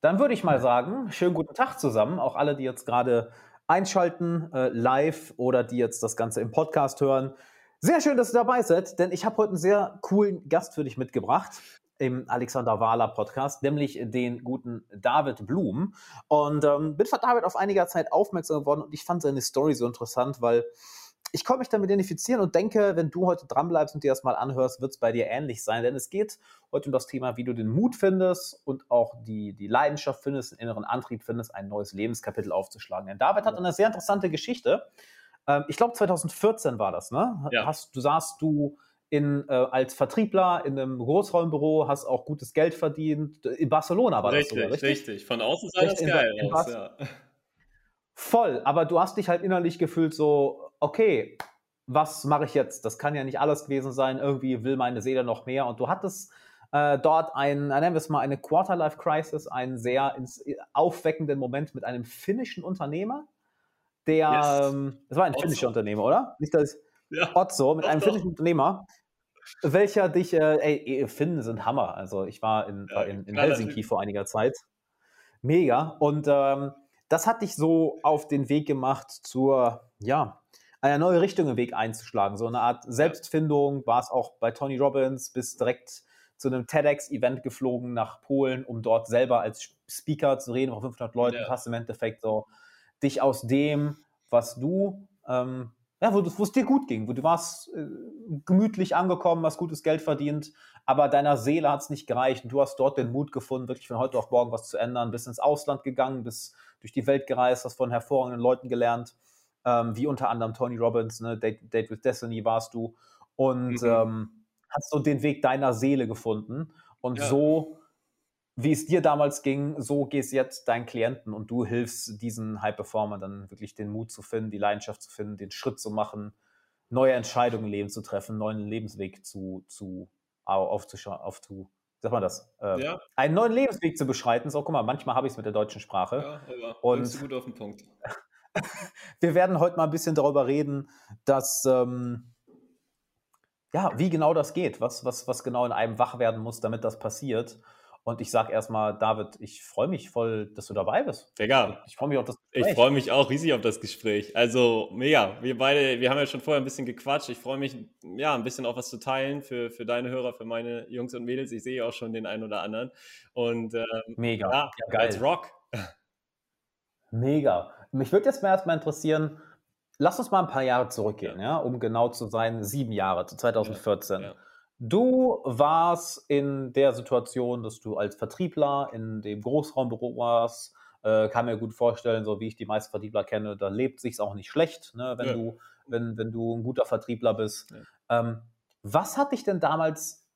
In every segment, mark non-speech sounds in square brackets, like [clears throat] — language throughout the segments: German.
Dann würde ich mal sagen, schönen guten Tag zusammen, auch alle, die jetzt gerade einschalten, äh, live oder die jetzt das Ganze im Podcast hören. Sehr schön, dass ihr dabei seid, denn ich habe heute einen sehr coolen Gast für dich mitgebracht im Alexander Wahler Podcast, nämlich den guten David Blum. Und ähm, bin von David auf einiger Zeit aufmerksam geworden und ich fand seine Story so interessant, weil ich konnte mich damit identifizieren und denke, wenn du heute dranbleibst und dir das mal anhörst, wird es bei dir ähnlich sein. Denn es geht heute um das Thema, wie du den Mut findest und auch die, die Leidenschaft findest, den inneren Antrieb findest, ein neues Lebenskapitel aufzuschlagen. Denn David hat eine sehr interessante Geschichte. Ähm, ich glaube, 2014 war das, ne? Ja. Hast, du saßt du in, äh, als Vertriebler in einem Großraumbüro, hast auch gutes Geld verdient. In Barcelona war richtig, das sogar, richtig? Richtig, von außen sah das geil aus, ja. Voll, aber du hast dich halt innerlich gefühlt so, okay, was mache ich jetzt? Das kann ja nicht alles gewesen sein. Irgendwie will meine Seele noch mehr. Und du hattest äh, dort ein, nennen wir es mal, eine Quarter-Life-Crisis, einen sehr ins, aufweckenden Moment mit einem finnischen Unternehmer, der, yes. ähm, das war ein Otso. finnischer Unternehmer, oder? Nicht das ja. Otzo, mit einem finnischen Unternehmer, welcher dich, äh, ey, Finnen sind Hammer. Also ich war in, ja, in, in Helsinki vor einiger Zeit. Mega. Und ähm, das hat dich so auf den Weg gemacht zur, ja, eine neue Richtung im Weg einzuschlagen. So eine Art Selbstfindung war es auch bei Tony Robbins, bis direkt zu einem TEDx-Event geflogen nach Polen, um dort selber als Speaker zu reden vor 500 Leuten. Ja. Hast im Endeffekt so dich aus dem, was du, ähm, ja, wo, es dir gut ging, wo du warst äh, gemütlich angekommen, hast gutes Geld verdient, aber deiner Seele hat es nicht gereicht und du hast dort den Mut gefunden, wirklich von heute auf morgen was zu ändern, bist ins Ausland gegangen, bist durch die Welt gereist, hast von hervorragenden Leuten gelernt ähm, wie unter anderem Tony Robbins, ne? Date, Date with Destiny warst du und mhm. ähm, hast so den Weg deiner Seele gefunden und ja. so wie es dir damals ging, so gehst jetzt deinen Klienten und du hilfst diesen High Performer dann wirklich den Mut zu finden, die Leidenschaft zu finden, den Schritt zu machen, neue Entscheidungen im Leben zu treffen, neuen Lebensweg zu, zu aufzuschauen, auf zu, sag mal das, äh, ja. einen neuen Lebensweg zu beschreiten. So, guck mal, manchmal habe ich es mit der deutschen Sprache. Ja, aber und gut auf den Punkt. [laughs] wir werden heute mal ein bisschen darüber reden, dass ähm, ja, wie genau das geht, was, was, was genau in einem wach werden muss, damit das passiert. Und ich sage erstmal, David, ich freue mich voll, dass du dabei bist. Digga. Ich freue mich auf das Gespräch. Ich freue mich auch riesig auf das Gespräch. Also, mega. Wir beide, wir haben ja schon vorher ein bisschen gequatscht. Ich freue mich, ja, ein bisschen auch was zu teilen für, für deine Hörer, für meine Jungs und Mädels. Ich sehe auch schon den einen oder anderen. Und ähm, mega. Ja, ja geil. Als Rock. Mega. Mich würde jetzt mal erstmal interessieren, lass uns mal ein paar Jahre zurückgehen, ja, ja um genau zu sein, sieben Jahre, zu 2014. Ja, ja. Du warst in der Situation, dass du als Vertriebler in dem Großraumbüro warst. Äh, kann mir gut vorstellen, so wie ich die meisten Vertriebler kenne, da lebt sich's auch nicht schlecht, ne, wenn du wenn, wenn du ein guter Vertriebler bist. Ähm, was hat dich denn damals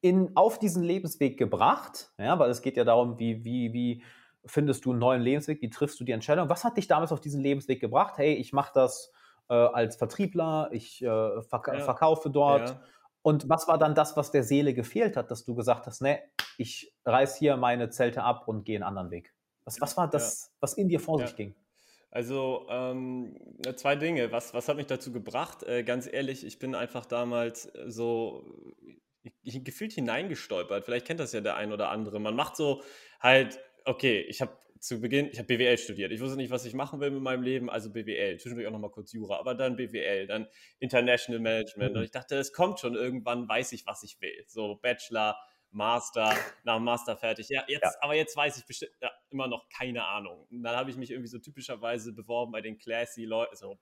in, auf diesen Lebensweg gebracht? Ja, weil es geht ja darum, wie, wie, wie, findest du einen neuen Lebensweg? Wie triffst du die Entscheidung? Was hat dich damals auf diesen Lebensweg gebracht? Hey, ich mache das äh, als Vertriebler, ich äh, verk ja. verkaufe dort. Und was war dann das, was der Seele gefehlt hat, dass du gesagt hast, ne, ich reiß hier meine Zelte ab und gehe einen anderen Weg? Was, was war das, ja. was in dir vor sich ging? Also ähm, zwei Dinge. Was, was hat mich dazu gebracht? Äh, ganz ehrlich, ich bin einfach damals so ich, gefühlt hineingestolpert. Vielleicht kennt das ja der ein oder andere. Man macht so halt okay, ich habe zu Beginn, ich habe BWL studiert. Ich wusste nicht, was ich machen will mit meinem Leben, also BWL. Zwischendurch auch nochmal kurz Jura, aber dann BWL, dann International Management. Mhm. Und ich dachte, es kommt schon irgendwann, weiß ich, was ich will. So Bachelor, Master, nach Master fertig. Ja, jetzt, ja. aber jetzt weiß ich bestimmt ja, immer noch keine Ahnung. Und dann habe ich mich irgendwie so typischerweise beworben bei den classy Leuten, so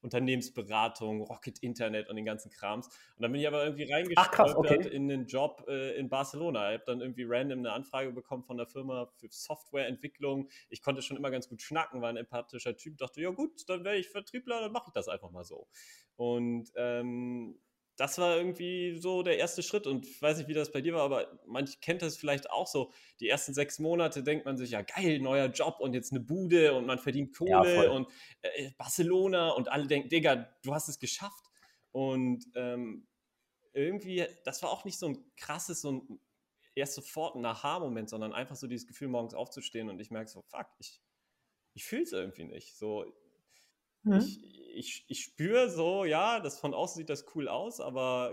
Unternehmensberatung, Rocket Internet und den ganzen Krams. Und dann bin ich aber irgendwie reingestolpert okay. in den Job äh, in Barcelona. Ich habe dann irgendwie random eine Anfrage bekommen von der Firma für Softwareentwicklung. Ich konnte schon immer ganz gut schnacken, war ein empathischer Typ, dachte, ja gut, dann wäre ich Vertriebler, dann mache ich das einfach mal so. Und ähm, das war irgendwie so der erste Schritt und ich weiß nicht, wie das bei dir war, aber manch kennt das vielleicht auch so. Die ersten sechs Monate denkt man sich, ja geil, neuer Job und jetzt eine Bude und man verdient Kohle ja, und äh, Barcelona und alle denken, Digga, du hast es geschafft. Und ähm, irgendwie, das war auch nicht so ein krasses, so ein erst sofort ein Aha-Moment, sondern einfach so dieses Gefühl, morgens aufzustehen und ich merke so, fuck, ich, ich fühle es irgendwie nicht. So, Mhm. Ich, ich, ich spüre so, ja, das von außen sieht das cool aus, aber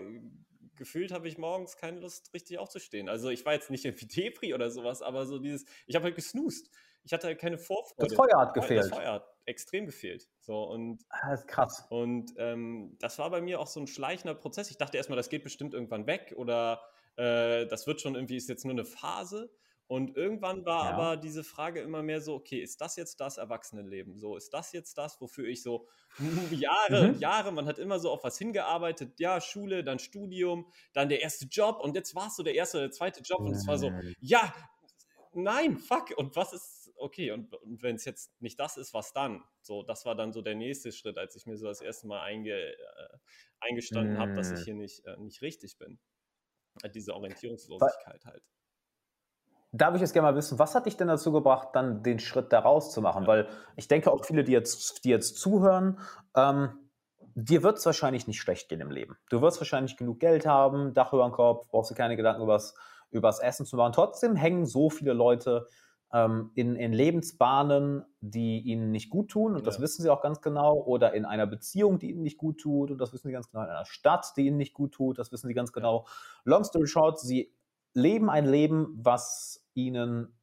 gefühlt habe ich morgens keine Lust, richtig aufzustehen. Also ich war jetzt nicht irgendwie [laughs] Depri oder sowas, aber so dieses, ich habe halt gesnoost. Ich hatte halt keine Vorfreude. Das Feuer hat gefehlt. Das Feuer hat extrem gefehlt. So, und, ah, das ist krass. Und ähm, das war bei mir auch so ein schleichender Prozess. Ich dachte erstmal, das geht bestimmt irgendwann weg oder äh, das wird schon irgendwie, ist jetzt nur eine Phase. Und irgendwann war ja. aber diese Frage immer mehr so, okay, ist das jetzt das Erwachsenenleben? So, ist das jetzt das, wofür ich so [laughs] Jahre, mhm. Jahre, man hat immer so auf was hingearbeitet, ja, Schule, dann Studium, dann der erste Job und jetzt war es so der erste oder der zweite Job und es war so, ja, nein, fuck, und was ist, okay, und, und wenn es jetzt nicht das ist, was dann? So, das war dann so der nächste Schritt, als ich mir so das erste Mal einge, äh, eingestanden mhm. habe, dass ich mhm. hier nicht, äh, nicht richtig bin. Diese Orientierungslosigkeit halt darf ich jetzt gerne mal wissen, was hat dich denn dazu gebracht, dann den Schritt da rauszumachen? Ja. Weil ich denke auch viele, die jetzt, die jetzt zuhören, ähm, dir wird es wahrscheinlich nicht schlecht gehen im Leben. Du wirst wahrscheinlich genug Geld haben, Dach über dem Kopf, brauchst du keine Gedanken übers, übers Essen zu machen. Trotzdem hängen so viele Leute ähm, in, in Lebensbahnen, die ihnen nicht gut tun, und ja. das wissen sie auch ganz genau, oder in einer Beziehung, die ihnen nicht gut tut, und das wissen sie ganz genau, in einer Stadt, die ihnen nicht gut tut, das wissen sie ganz genau. Long story short, sie leben ein Leben, was ihnen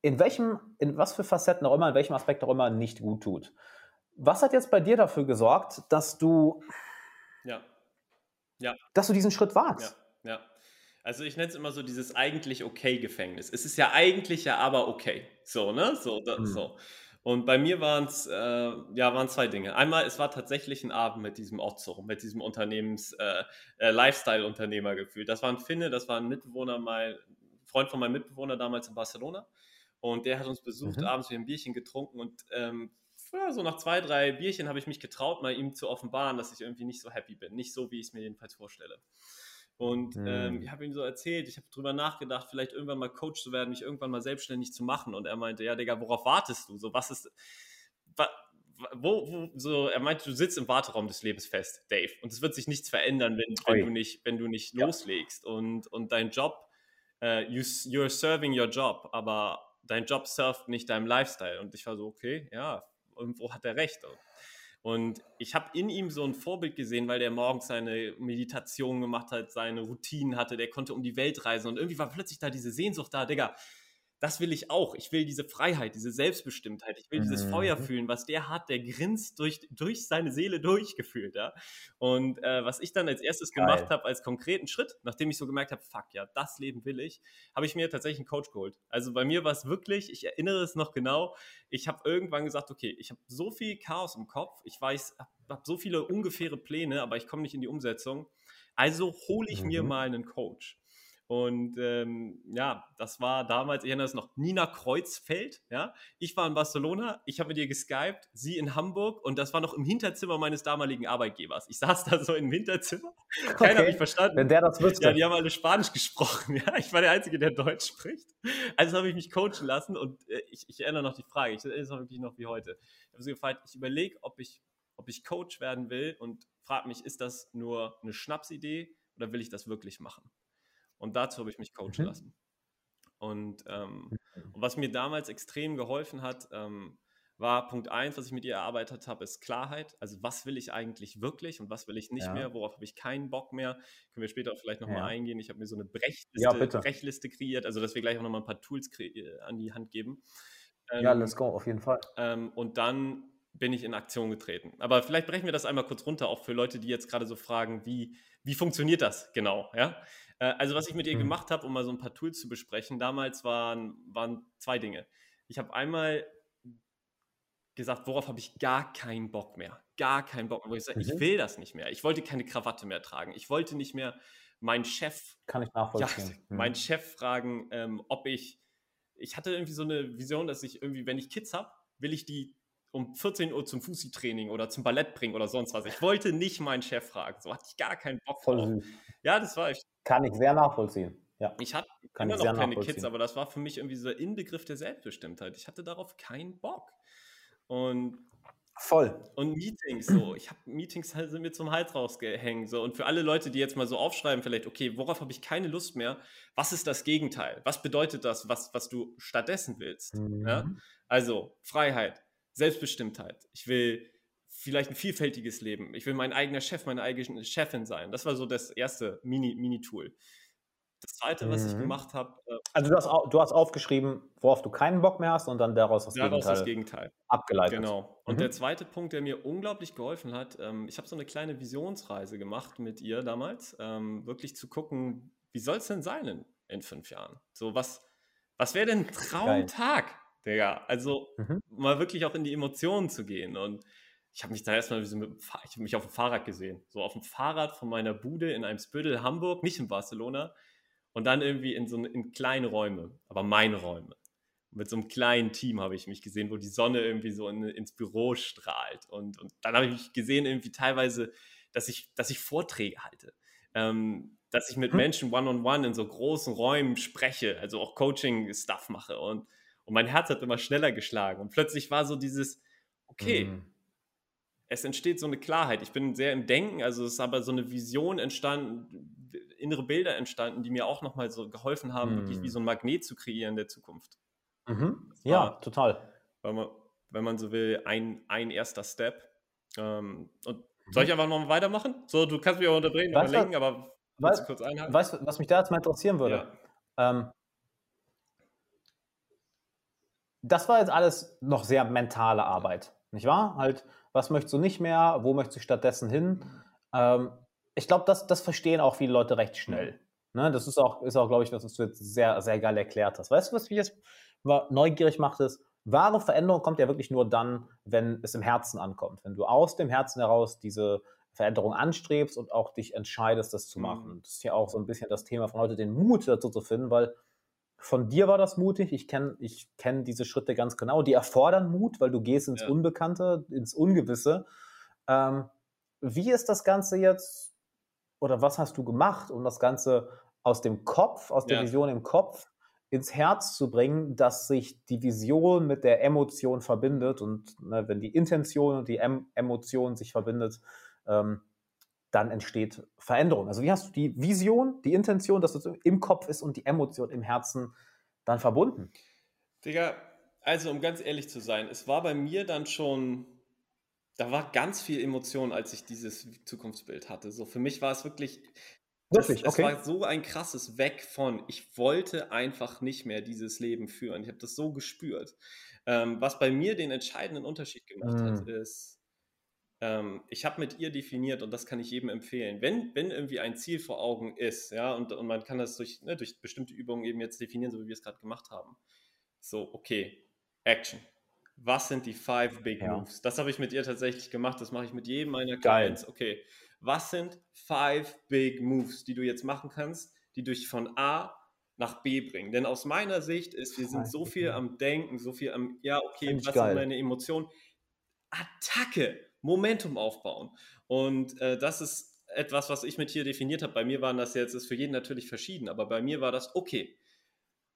in welchem, in was für Facetten auch immer, in welchem Aspekt auch immer nicht gut tut. Was hat jetzt bei dir dafür gesorgt, dass du, ja. Ja. dass du diesen Schritt wagst? Ja, ja. Also ich nenne es immer so dieses eigentlich okay Gefängnis. Es ist ja eigentlich ja aber okay. So, ne? So, da, mhm. so. Und bei mir waren es äh, ja, waren zwei Dinge. Einmal, es war tatsächlich ein Abend mit diesem Otzo, mit diesem Unternehmens, äh, äh, Lifestyle-Unternehmer gefühlt. Das war ein Finne, das war ein Mitbewohner, mein Freund von meinem Mitbewohner damals in Barcelona. Und der hat uns besucht, mhm. abends wir ein Bierchen getrunken und ähm, ja, so nach zwei, drei Bierchen habe ich mich getraut, mal ihm zu offenbaren, dass ich irgendwie nicht so happy bin. Nicht so, wie ich es mir jedenfalls vorstelle. Und mhm. ähm, ich habe ihm so erzählt, ich habe drüber nachgedacht, vielleicht irgendwann mal Coach zu werden, mich irgendwann mal selbstständig zu machen. Und er meinte, ja, Digga, worauf wartest du? So, was ist, wa, wo, wo, so, er meinte, du sitzt im Warteraum des Lebens fest, Dave. Und es wird sich nichts verändern, wenn, wenn du nicht, wenn du nicht ja. loslegst. Und, und dein Job, uh, you, you're serving your job, aber dein Job surft nicht deinem Lifestyle. Und ich war so, okay, ja, irgendwo hat er recht. Und ich habe in ihm so ein Vorbild gesehen, weil der morgens seine Meditation gemacht hat, seine Routinen hatte, der konnte um die Welt reisen und irgendwie war plötzlich da diese Sehnsucht da, Digga, das will ich auch. Ich will diese Freiheit, diese Selbstbestimmtheit. Ich will dieses mhm. Feuer fühlen, was der hat, der grinst durch, durch seine Seele durchgefühlt. Ja? Und äh, was ich dann als erstes Geil. gemacht habe, als konkreten Schritt, nachdem ich so gemerkt habe, fuck ja, das Leben will ich, habe ich mir tatsächlich einen Coach geholt. Also bei mir war es wirklich, ich erinnere es noch genau, ich habe irgendwann gesagt, okay, ich habe so viel Chaos im Kopf, ich weiß, habe hab so viele ungefähre Pläne, aber ich komme nicht in die Umsetzung. Also hole ich mhm. mir mal einen Coach. Und ähm, ja, das war damals, ich erinnere es noch, Nina Kreuzfeld. Ja? Ich war in Barcelona, ich habe mit ihr geskypt, sie in Hamburg und das war noch im Hinterzimmer meines damaligen Arbeitgebers. Ich saß da so im Hinterzimmer, [laughs] keiner okay. hat mich verstanden. Wenn der das wüsste. Ja, die haben alle Spanisch gesprochen. [laughs] Ja? Ich war der Einzige, der Deutsch spricht. Also habe ich mich coachen lassen und äh, ich, ich, erinnere noch die Frage, ich erinnere es wirklich noch wie heute. Ich habe so gefragt, ich überlege, ob ich, ob ich Coach werden will und frage mich, ist das nur eine Schnapsidee oder will ich das wirklich machen? Und dazu habe ich mich coachen mhm. lassen. Und, ähm, und, was mir damals extrem geholfen hat, ähm, war Punkt eins, was ich mit ihr erarbeitet habe, ist Klarheit. Also was will ich eigentlich wirklich und was will ich nicht ja. mehr? Worauf habe ich keinen Bock mehr? Können wir später vielleicht nochmal ja. eingehen. Ich habe mir so eine Brechliste, ja, Brechliste, kreiert, also dass wir gleich auch nochmal ein paar Tools äh, an die Hand geben. Ähm, ja, let's go, auf jeden Fall. Ähm, und dann bin ich in Aktion getreten. Aber vielleicht brechen wir das einmal kurz runter, auch für Leute, die jetzt gerade so fragen, wie, wie funktioniert das genau? Ja? Äh, also was ich mit ihr mhm. gemacht habe, um mal so ein paar Tools zu besprechen, damals waren, waren zwei Dinge. Ich habe einmal gesagt, worauf habe ich gar keinen Bock mehr. Gar keinen Bock mehr. Wo ich sage, mhm. ich will das nicht mehr. Ich wollte keine Krawatte mehr tragen. Ich wollte nicht mehr meinen Chef. Kann ich nachvollziehen. Ja, [laughs] mhm. meinen Chef fragen, ähm, ob ich. Ich hatte irgendwie so eine Vision, dass ich irgendwie, wenn ich Kids habe, will ich die um 14 Uhr zum Fusi-Training oder zum Ballett bringen oder sonst was. Ich wollte nicht meinen Chef fragen. So hatte ich gar keinen Bock Voll drauf. Ja, das war echt. Kann ich sehr nachvollziehen. Ja. Ich hatte immer noch keine Kids, aber das war für mich irgendwie so der Inbegriff der Selbstbestimmtheit. Ich hatte darauf keinen Bock. Und Voll. Und Meetings so. Ich habe Meetings halt sind mir zum Hals rausgehängt. So. Und für alle Leute, die jetzt mal so aufschreiben, vielleicht, okay, worauf habe ich keine Lust mehr? Was ist das Gegenteil? Was bedeutet das, was, was du stattdessen willst? Mhm. Ja? Also Freiheit, Selbstbestimmtheit. Ich will vielleicht ein vielfältiges Leben. Ich will mein eigener Chef, meine eigene Chefin sein. Das war so das erste Mini-Tool. Mini das zweite, was ich Mhm. gemacht habe, äh, Also du hast, du hast aufgeschrieben, worauf du keinen Bock mehr hast und dann daraus das daraus Gegenteil das Gegenteil. abgeleitet. Genau. Und Mhm. der zweite Punkt, der mir unglaublich geholfen hat, ähm, ich habe so eine kleine Visionsreise gemacht mit ihr damals, ähm, wirklich zu gucken, wie soll es denn sein in, in fünf Jahren? So, was, was wäre denn ein Traumtag, Digga? Also Mhm. mal wirklich auch in die Emotionen zu gehen. Und ich habe mich da erstmal so mit, ich habe mich auf dem Fahrrad gesehen. So auf dem Fahrrad von meiner Bude in einem Spüttel Hamburg, nicht in Barcelona. Und dann irgendwie in so in kleine Räume, aber meine Räume. Mit so einem kleinen Team habe ich mich gesehen, wo die Sonne irgendwie so in, ins Büro strahlt. Und, und dann habe ich mich gesehen, irgendwie teilweise, dass ich, dass ich Vorträge halte. Ähm, dass ich mit Hm. Menschen one-on-one in so großen Räumen spreche, also auch Coaching-Stuff mache. Und, und mein Herz hat immer schneller geschlagen. Und plötzlich war so dieses, okay, Mhm. Es entsteht so eine Klarheit. Ich bin sehr im Denken, also es ist aber so eine Vision entstanden, innere Bilder entstanden, die mir auch nochmal so geholfen haben, wirklich Mhm. wie so ein Magnet zu kreieren der Zukunft. Mhm. Ja, war- total. Wenn man, wenn man so will, ein, ein erster Step. Ähm, und Mhm. soll ich einfach noch mal weitermachen? So, du kannst mich auch unterbrechen, Weißt überlegen, aber Weißt kurz einhalten? weißt du, was mich da jetzt mal interessieren würde? Ja. Ähm, das war jetzt alles noch sehr mentale Arbeit, nicht wahr? Halt, was möchtest du nicht mehr? Wo möchtest du stattdessen hin? Ähm, ich glaube, das, das verstehen auch viele Leute recht schnell. Ne? Das ist auch, ist auch glaube ich, was du jetzt sehr, sehr geil erklärt hast. Weißt du, was mich jetzt mal neugierig macht, ist, wahre Veränderung kommt ja wirklich nur dann, wenn es im Herzen ankommt. Wenn du aus dem Herzen heraus diese Veränderung anstrebst und auch dich entscheidest, das zu Mhm. machen. Das ist ja auch so ein bisschen das Thema von heute, den Mut dazu zu finden, weil von dir war das mutig. Ich kenne ich kenn diese Schritte ganz genau. Die erfordern Mut, weil du gehst ins Ja. Unbekannte, ins Ungewisse. Ähm, wie ist das Ganze jetzt oder was hast du gemacht, um das Ganze aus dem Kopf, aus der Ja. Vision im Kopf ins Herz zu bringen, dass sich die Vision mit der Emotion verbindet und ne, wenn die Intention und die em Emotion sich verbindet, ähm, dann entsteht Veränderung. Also wie hast du die Vision, die Intention, dass es im Kopf ist und die Emotion im Herzen dann verbunden? Digga, also um ganz ehrlich zu sein, es war bei mir dann schon, da war ganz viel Emotion, als ich dieses Zukunftsbild hatte. So für mich war es wirklich, das, Wirklich? es Okay. war so ein krasses Weg von, ich wollte einfach nicht mehr dieses Leben führen. Ich habe das so gespürt. Ähm, was bei mir den entscheidenden Unterschied gemacht hat, Mm. ist, ähm, ich habe mit ihr definiert und das kann ich jedem empfehlen. Wenn, wenn irgendwie ein Ziel vor Augen ist, ja, und, und man kann das durch, ne, durch bestimmte Übungen eben jetzt definieren, so wie wir es gerade gemacht haben. So, okay, Action. Was sind die five big Ja. moves? Das habe ich mit ihr tatsächlich gemacht. Das mache ich mit jedem meiner. Clients. Okay, was sind five big moves, die du jetzt machen kannst, die dich von A nach B bringen? Denn aus meiner Sicht ist, wir sind so viel am Denken, so viel am, ja, okay, was geil. sind meine Emotionen? Attacke, Momentum aufbauen. Und äh, das ist etwas, was ich mit hier definiert habe. Bei mir waren das jetzt, ist für jeden natürlich verschieden, aber bei mir war das, okay,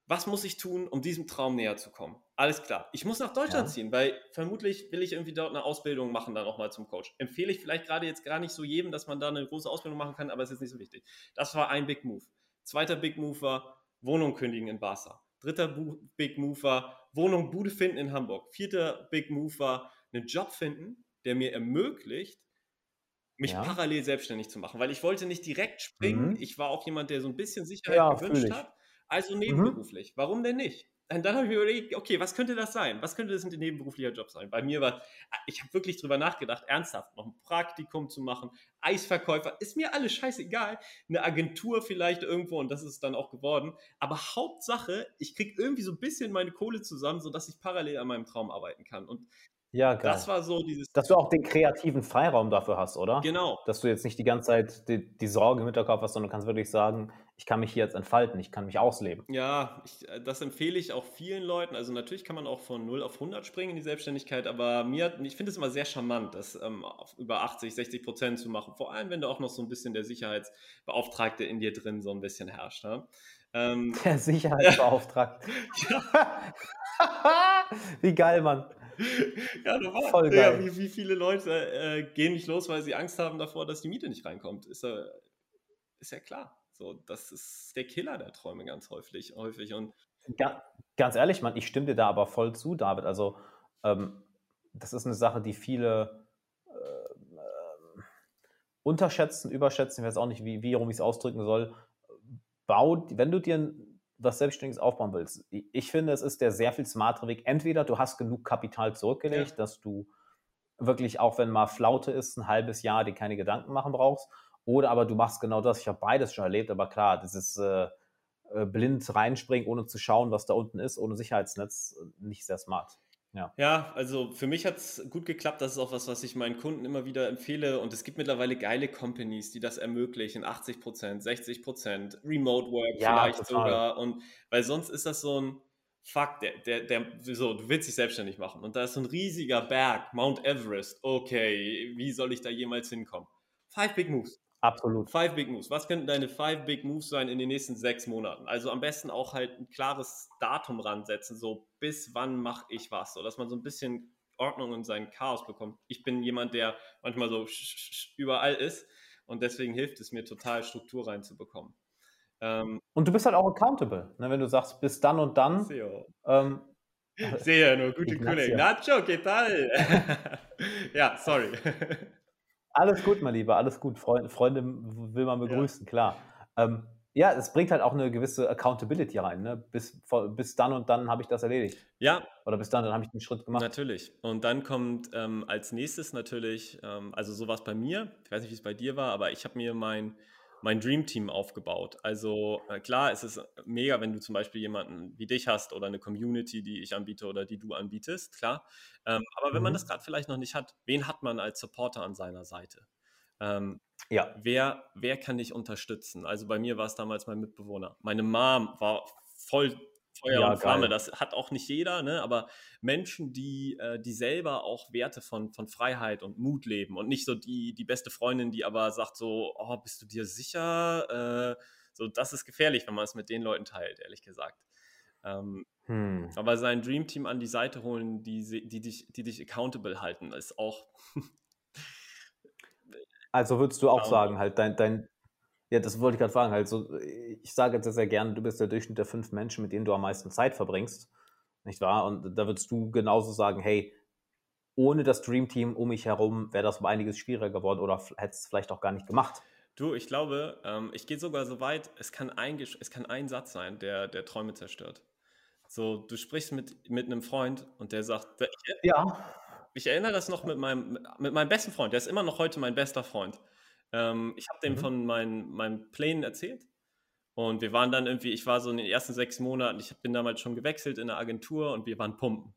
was muss ich tun, um diesem Traum näher zu kommen? Alles klar. Ich muss nach Deutschland Ja. ziehen, weil vermutlich will ich irgendwie dort eine Ausbildung machen, dann auch mal zum Coach. Empfehle ich vielleicht gerade jetzt gar nicht so jedem, dass man da eine große Ausbildung machen kann, aber es ist nicht so wichtig. Das war ein Big Move. Zweiter Big Move war Wohnung kündigen in Barca. Dritter Big Move war Wohnung, Bude finden in Hamburg. Vierter Big Move war einen Job finden, der mir ermöglicht, mich Ja. parallel selbstständig zu machen, weil ich wollte nicht direkt springen. Mhm. Ich war auch jemand, der so ein bisschen Sicherheit Ja, gewünscht hat. Also Mhm. nebenberuflich. Warum denn nicht? Und dann habe ich mir überlegt, okay, was könnte das sein? Was könnte das ein nebenberuflicher Job sein? Bei mir war, ich habe wirklich drüber nachgedacht, ernsthaft noch ein Praktikum zu machen, Eisverkäufer, ist mir alles scheißegal. Eine Agentur vielleicht irgendwo und das ist dann auch geworden. Aber Hauptsache, ich kriege irgendwie so ein bisschen meine Kohle zusammen, sodass ich parallel an meinem Traum arbeiten kann. Und Ja, geil. das war so dieses, Dass du auch den kreativen Freiraum dafür hast, oder? genau, Dass du jetzt nicht die ganze Zeit die, die Sorge im Hinterkopf hast, sondern du kannst wirklich sagen, ich kann mich hier jetzt entfalten, ich kann mich ausleben. Ja, ich, äh, das empfehle ich auch vielen Leuten. Also natürlich kann man auch von 0 auf 100 springen in die Selbstständigkeit, aber mir, ich finde es immer sehr charmant, das ähm, auf über 80, 60 Prozent zu machen. Vor allem, wenn da auch noch so ein bisschen der Sicherheitsbeauftragte in dir drin so ein bisschen herrscht. Ne? Ähm, Der Sicherheitsbeauftragte. [laughs] [laughs] Wie geil, Mann. [laughs] ja, normal. Voll Ja, geil. wie, wie viele Leute äh, gehen nicht los, weil sie Angst haben davor, dass die Miete nicht reinkommt? Ist, ja- ist ja klar. So, das ist der Killer der Träume ganz häufig. häufig. Und Ga- Ganz ehrlich, Mann, ich stimme dir da aber voll zu, David. Also, ähm, das ist eine Sache, die viele, unterschätzen, überschätzen, ich weiß auch nicht, wie, wie rum ich es ausdrücken soll. Bau, wenn du dir was Selbstständiges aufbauen willst, ich finde, es ist der sehr viel smartere Weg. Entweder du hast genug Kapital zurückgelegt, ja. dass du wirklich, auch wenn mal Flaute ist, ein halbes Jahr dir keine Gedanken machen brauchst, oder aber du machst genau das. Ich habe beides schon erlebt, aber klar, das ist äh, äh blind reinspringen, ohne zu schauen, was da unten ist, ohne Sicherheitsnetz, äh, nicht sehr smart. Ja. ja, also für mich hat es gut geklappt. Das ist auch was, was ich meinen Kunden immer wieder empfehle. Und es gibt mittlerweile geile Companies, die das ermöglichen. 80 Prozent, 60 Prozent, Remote Work ja, vielleicht total. sogar. Und weil sonst ist das so ein Fuck, der, der, der, so, du willst dich selbstständig machen. Und da ist so ein riesiger Berg, Mount Everest. Okay, wie soll ich da jemals hinkommen? Five Big Moves. Absolut. Five Big Moves. Was könnten deine Five Big Moves sein in den nächsten sechs Monaten? Also am besten auch halt ein klares Datum ransetzen, so bis wann mache ich was, so dass man so ein bisschen Ordnung in seinen Chaos bekommt. Ich bin jemand, der manchmal so überall ist und deswegen hilft es mir total, Struktur reinzubekommen. Ähm, und du bist halt auch accountable, ne? wenn du sagst, bis dann und dann. Ähm, Sehe nur, gute Kollegen. Nacho, ¿qué tal? [laughs] ja, sorry. [laughs] Alles gut, mein Lieber, alles gut. Freunde, Freunde will man begrüßen, ja. klar. Ähm, ja, es bringt halt auch eine gewisse Accountability rein. Ne? Bis, bis dann und dann habe ich das erledigt. Ja. Oder bis dann, dann habe ich den Schritt gemacht. Natürlich. Und dann kommt ähm, als nächstes natürlich, ähm, also sowas bei mir, ich weiß nicht, wie es bei dir war, aber ich habe mir mein mein Dream Team aufgebaut. Also äh, klar, es ist mega, wenn du zum Beispiel jemanden wie dich hast oder eine Community, die ich anbiete oder die du anbietest, klar. Ähm, aber mhm. wenn man mhm. das gerade vielleicht noch nicht hat, wen hat man als Supporter an seiner Seite? Ähm, ja. Wer, wer kann dich unterstützen? Also bei mir war es damals mein Mitbewohner. Meine Mom war voll Feuer ja, und Flamme. Geil. Das hat auch nicht jeder, ne? aber Menschen, die, äh, die selber auch Werte von, von Freiheit und Mut leben und nicht so die, die beste Freundin, die aber sagt so, oh, bist du dir sicher? Äh, so, das ist gefährlich, wenn man es mit den Leuten teilt, ehrlich gesagt. Ähm, hm. Aber sein Dreamteam an die Seite holen, die, die, dich, die dich accountable halten, ist auch. also würdest du auch sagen, halt dein, dein, ja, das wollte ich gerade fragen. Also, ich sage jetzt sehr, sehr gerne, du bist der Durchschnitt der fünf Menschen, mit denen du am meisten Zeit verbringst. Nicht wahr? Und da würdest du genauso sagen, hey, ohne das Dream Team um mich herum wäre das um einiges schwieriger geworden oder hättest es vielleicht auch gar nicht gemacht. Du, ich glaube, ähm, ich gehe sogar so weit, es kann, ein, es kann ein Satz sein, der, der Träume zerstört. So, du sprichst mit, mit einem Freund und der sagt, ich, ja. Ich erinnere das noch mit meinem, mit meinem besten Freund, der ist immer noch heute mein bester Freund. Ähm, ich habe dem mhm. von meinen, meinen Plänen erzählt. Und wir waren dann irgendwie, ich war so in den ersten sechs Monaten, ich bin damals schon gewechselt in der Agentur und wir waren pumpen.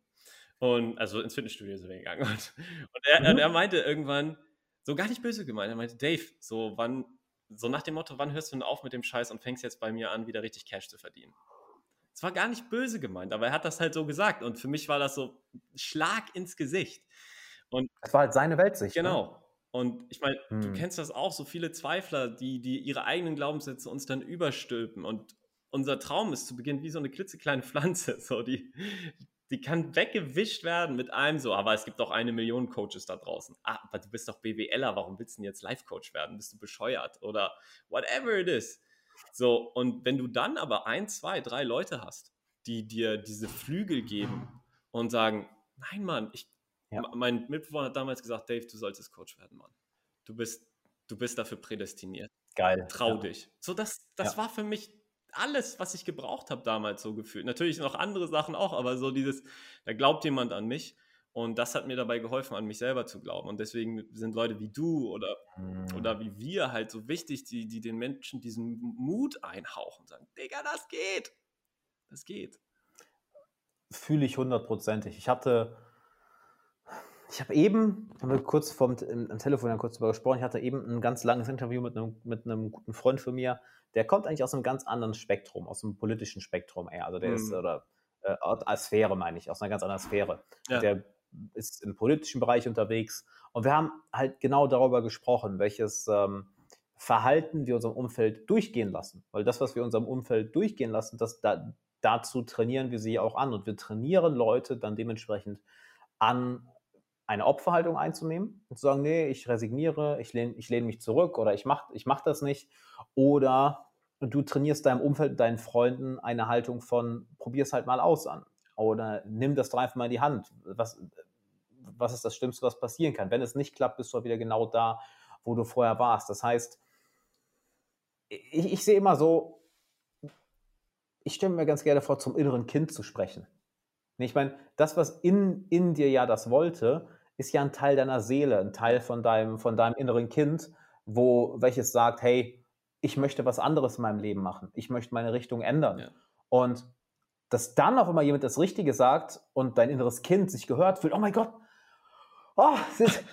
Und also ins Fitnessstudio sind wir gegangen. [laughs] Und, und er, mhm. er meinte irgendwann, so gar nicht böse gemeint, er meinte, Dave, so wann, so nach dem Motto, wann hörst du denn auf mit dem Scheiß und fängst jetzt bei mir an, wieder richtig Cash zu verdienen? Es war gar nicht böse gemeint, aber er hat das halt so gesagt. Und für mich war das so Schlag ins Gesicht. Und es war halt seine Weltsicht. Ne? Genau. Ne? Und ich meine, hm. du kennst das auch, so viele Zweifler, die, die ihre eigenen Glaubenssätze uns dann überstülpen. Und unser Traum ist zu Beginn wie so eine klitzekleine Pflanze. [laughs] So, die, die kann weggewischt werden mit einem so, aber es gibt auch eine Million Coaches da draußen. Ah, aber du bist doch BWLer, warum willst du denn jetzt Life-Coach werden? Bist du bescheuert? Oder whatever it is. So, und wenn du dann aber ein, zwei, drei Leute hast, die dir diese Flügel geben und sagen, nein, Mann, ich ja. Mein Mitbewohner hat damals gesagt, Dave, du solltest Coach werden, Mann. Du bist, du bist dafür prädestiniert. Geil. Trau ja. dich. So, das, das ja. war für mich alles, was ich gebraucht habe damals so gefühlt. Natürlich noch andere Sachen auch, aber so dieses, da glaubt jemand an mich. Und das hat mir dabei geholfen, an mich selber zu glauben. Und deswegen sind Leute wie du oder, mhm. oder wie wir halt so wichtig, die, die den Menschen diesen Mut einhauchen und sagen, Digga, das geht. Das geht. Fühle ich hundertprozentig. Ich hatte ich habe eben, haben wir kurz vom am Telefon ja kurz darüber gesprochen, ich hatte eben ein ganz langes Interview mit einem, mit einem guten Freund von mir, der kommt eigentlich aus einem ganz anderen Spektrum, aus einem politischen Spektrum eher. Also der mhm. ist, oder äh, Sphäre meine ich, aus einer ganz anderen Sphäre. Ja. Der ist im politischen Bereich unterwegs. Und wir haben halt genau darüber gesprochen, welches ähm, Verhalten wir unserem Umfeld durchgehen lassen. Weil das, was wir unserem Umfeld durchgehen lassen, das, da, dazu trainieren wir sie auch an. Und wir trainieren Leute dann dementsprechend an, eine Opferhaltung einzunehmen und zu sagen, nee, ich resigniere, ich lehne ich lehn mich zurück oder ich mache ich mach das nicht. Oder du trainierst deinem Umfeld, deinen Freunden eine Haltung von, probier es halt mal aus an. Oder nimm das Dreifach mal in die Hand. Was, was ist das Schlimmste, was passieren kann? Wenn es nicht klappt, bist du wieder genau da, wo du vorher warst. Das heißt, ich, ich sehe immer so, ich stelle mir ganz gerne vor, zum inneren Kind zu sprechen. Ich meine, das, was in, in dir ja das wollte, ist ja ein Teil deiner Seele, ein Teil von deinem, von deinem inneren Kind, wo welches sagt, hey, ich möchte was anderes in meinem Leben machen. Ich möchte meine Richtung ändern. Ja. Und dass dann auf einmal jemand das Richtige sagt und dein inneres Kind sich gehört fühlt, oh mein Gott, oh, ist,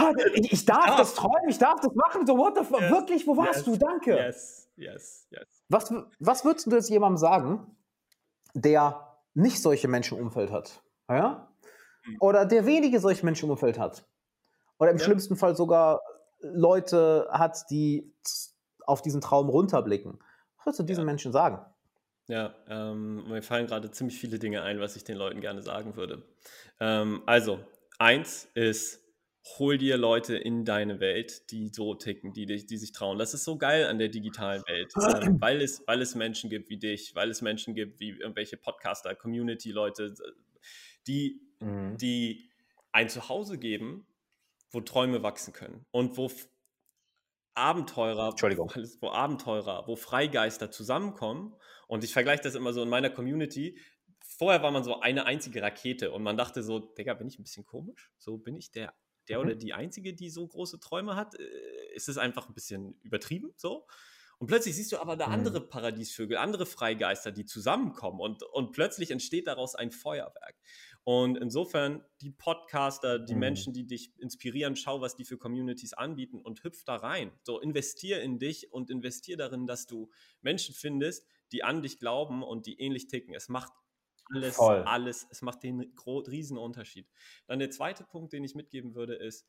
oh, [laughs] ich, ich, darf das träumen, ich darf das machen, so what the fuck, yes. wirklich, wo warst yes. du, danke. Yes, yes, yes. Was, was würdest du jetzt jemandem sagen, der nicht solche Menschen im Umfeld hat? Ja? Hm. Oder der wenige solche Menschen im Umfeld hat? Oder im ja. schlimmsten Fall sogar Leute hat, die auf diesen Traum runterblicken. Was würdest du diesen ja. Menschen sagen? Ja, ähm, mir fallen gerade ziemlich viele Dinge ein, was ich den Leuten gerne sagen würde. Ähm, also, eins ist, hol dir Leute in deine Welt, die so ticken, die, die sich trauen. Das ist so geil an der digitalen Welt, ähm, [clears throat] weil, es, weil es Menschen gibt wie dich, weil es Menschen gibt wie irgendwelche Podcaster, Community-Leute, die, mhm. die ein Zuhause geben, wo Träume wachsen können und wo Abenteurer, Entschuldigung. wo Abenteurer, wo Freigeister zusammenkommen. Und ich vergleiche das immer so in meiner Community. Vorher war man so eine einzige Rakete und man dachte so, Digga, bin ich ein bisschen komisch? So bin ich der, der mhm. oder die Einzige, die so große Träume hat? Äh, ist es einfach ein bisschen übertrieben so? Und plötzlich siehst du aber da mhm. andere Paradiesvögel, andere Freigeister, die zusammenkommen und, und plötzlich entsteht daraus ein Feuerwerk. Und insofern die Podcaster, die mhm. Menschen, die dich inspirieren, schau, was die für Communities anbieten und hüpf da rein. So investier in dich und investier darin, dass du Menschen findest, die an dich glauben und die ähnlich ticken. Es macht alles, Voll. alles, es macht den riesen Unterschied. Dann der zweite Punkt, den ich mitgeben würde, ist,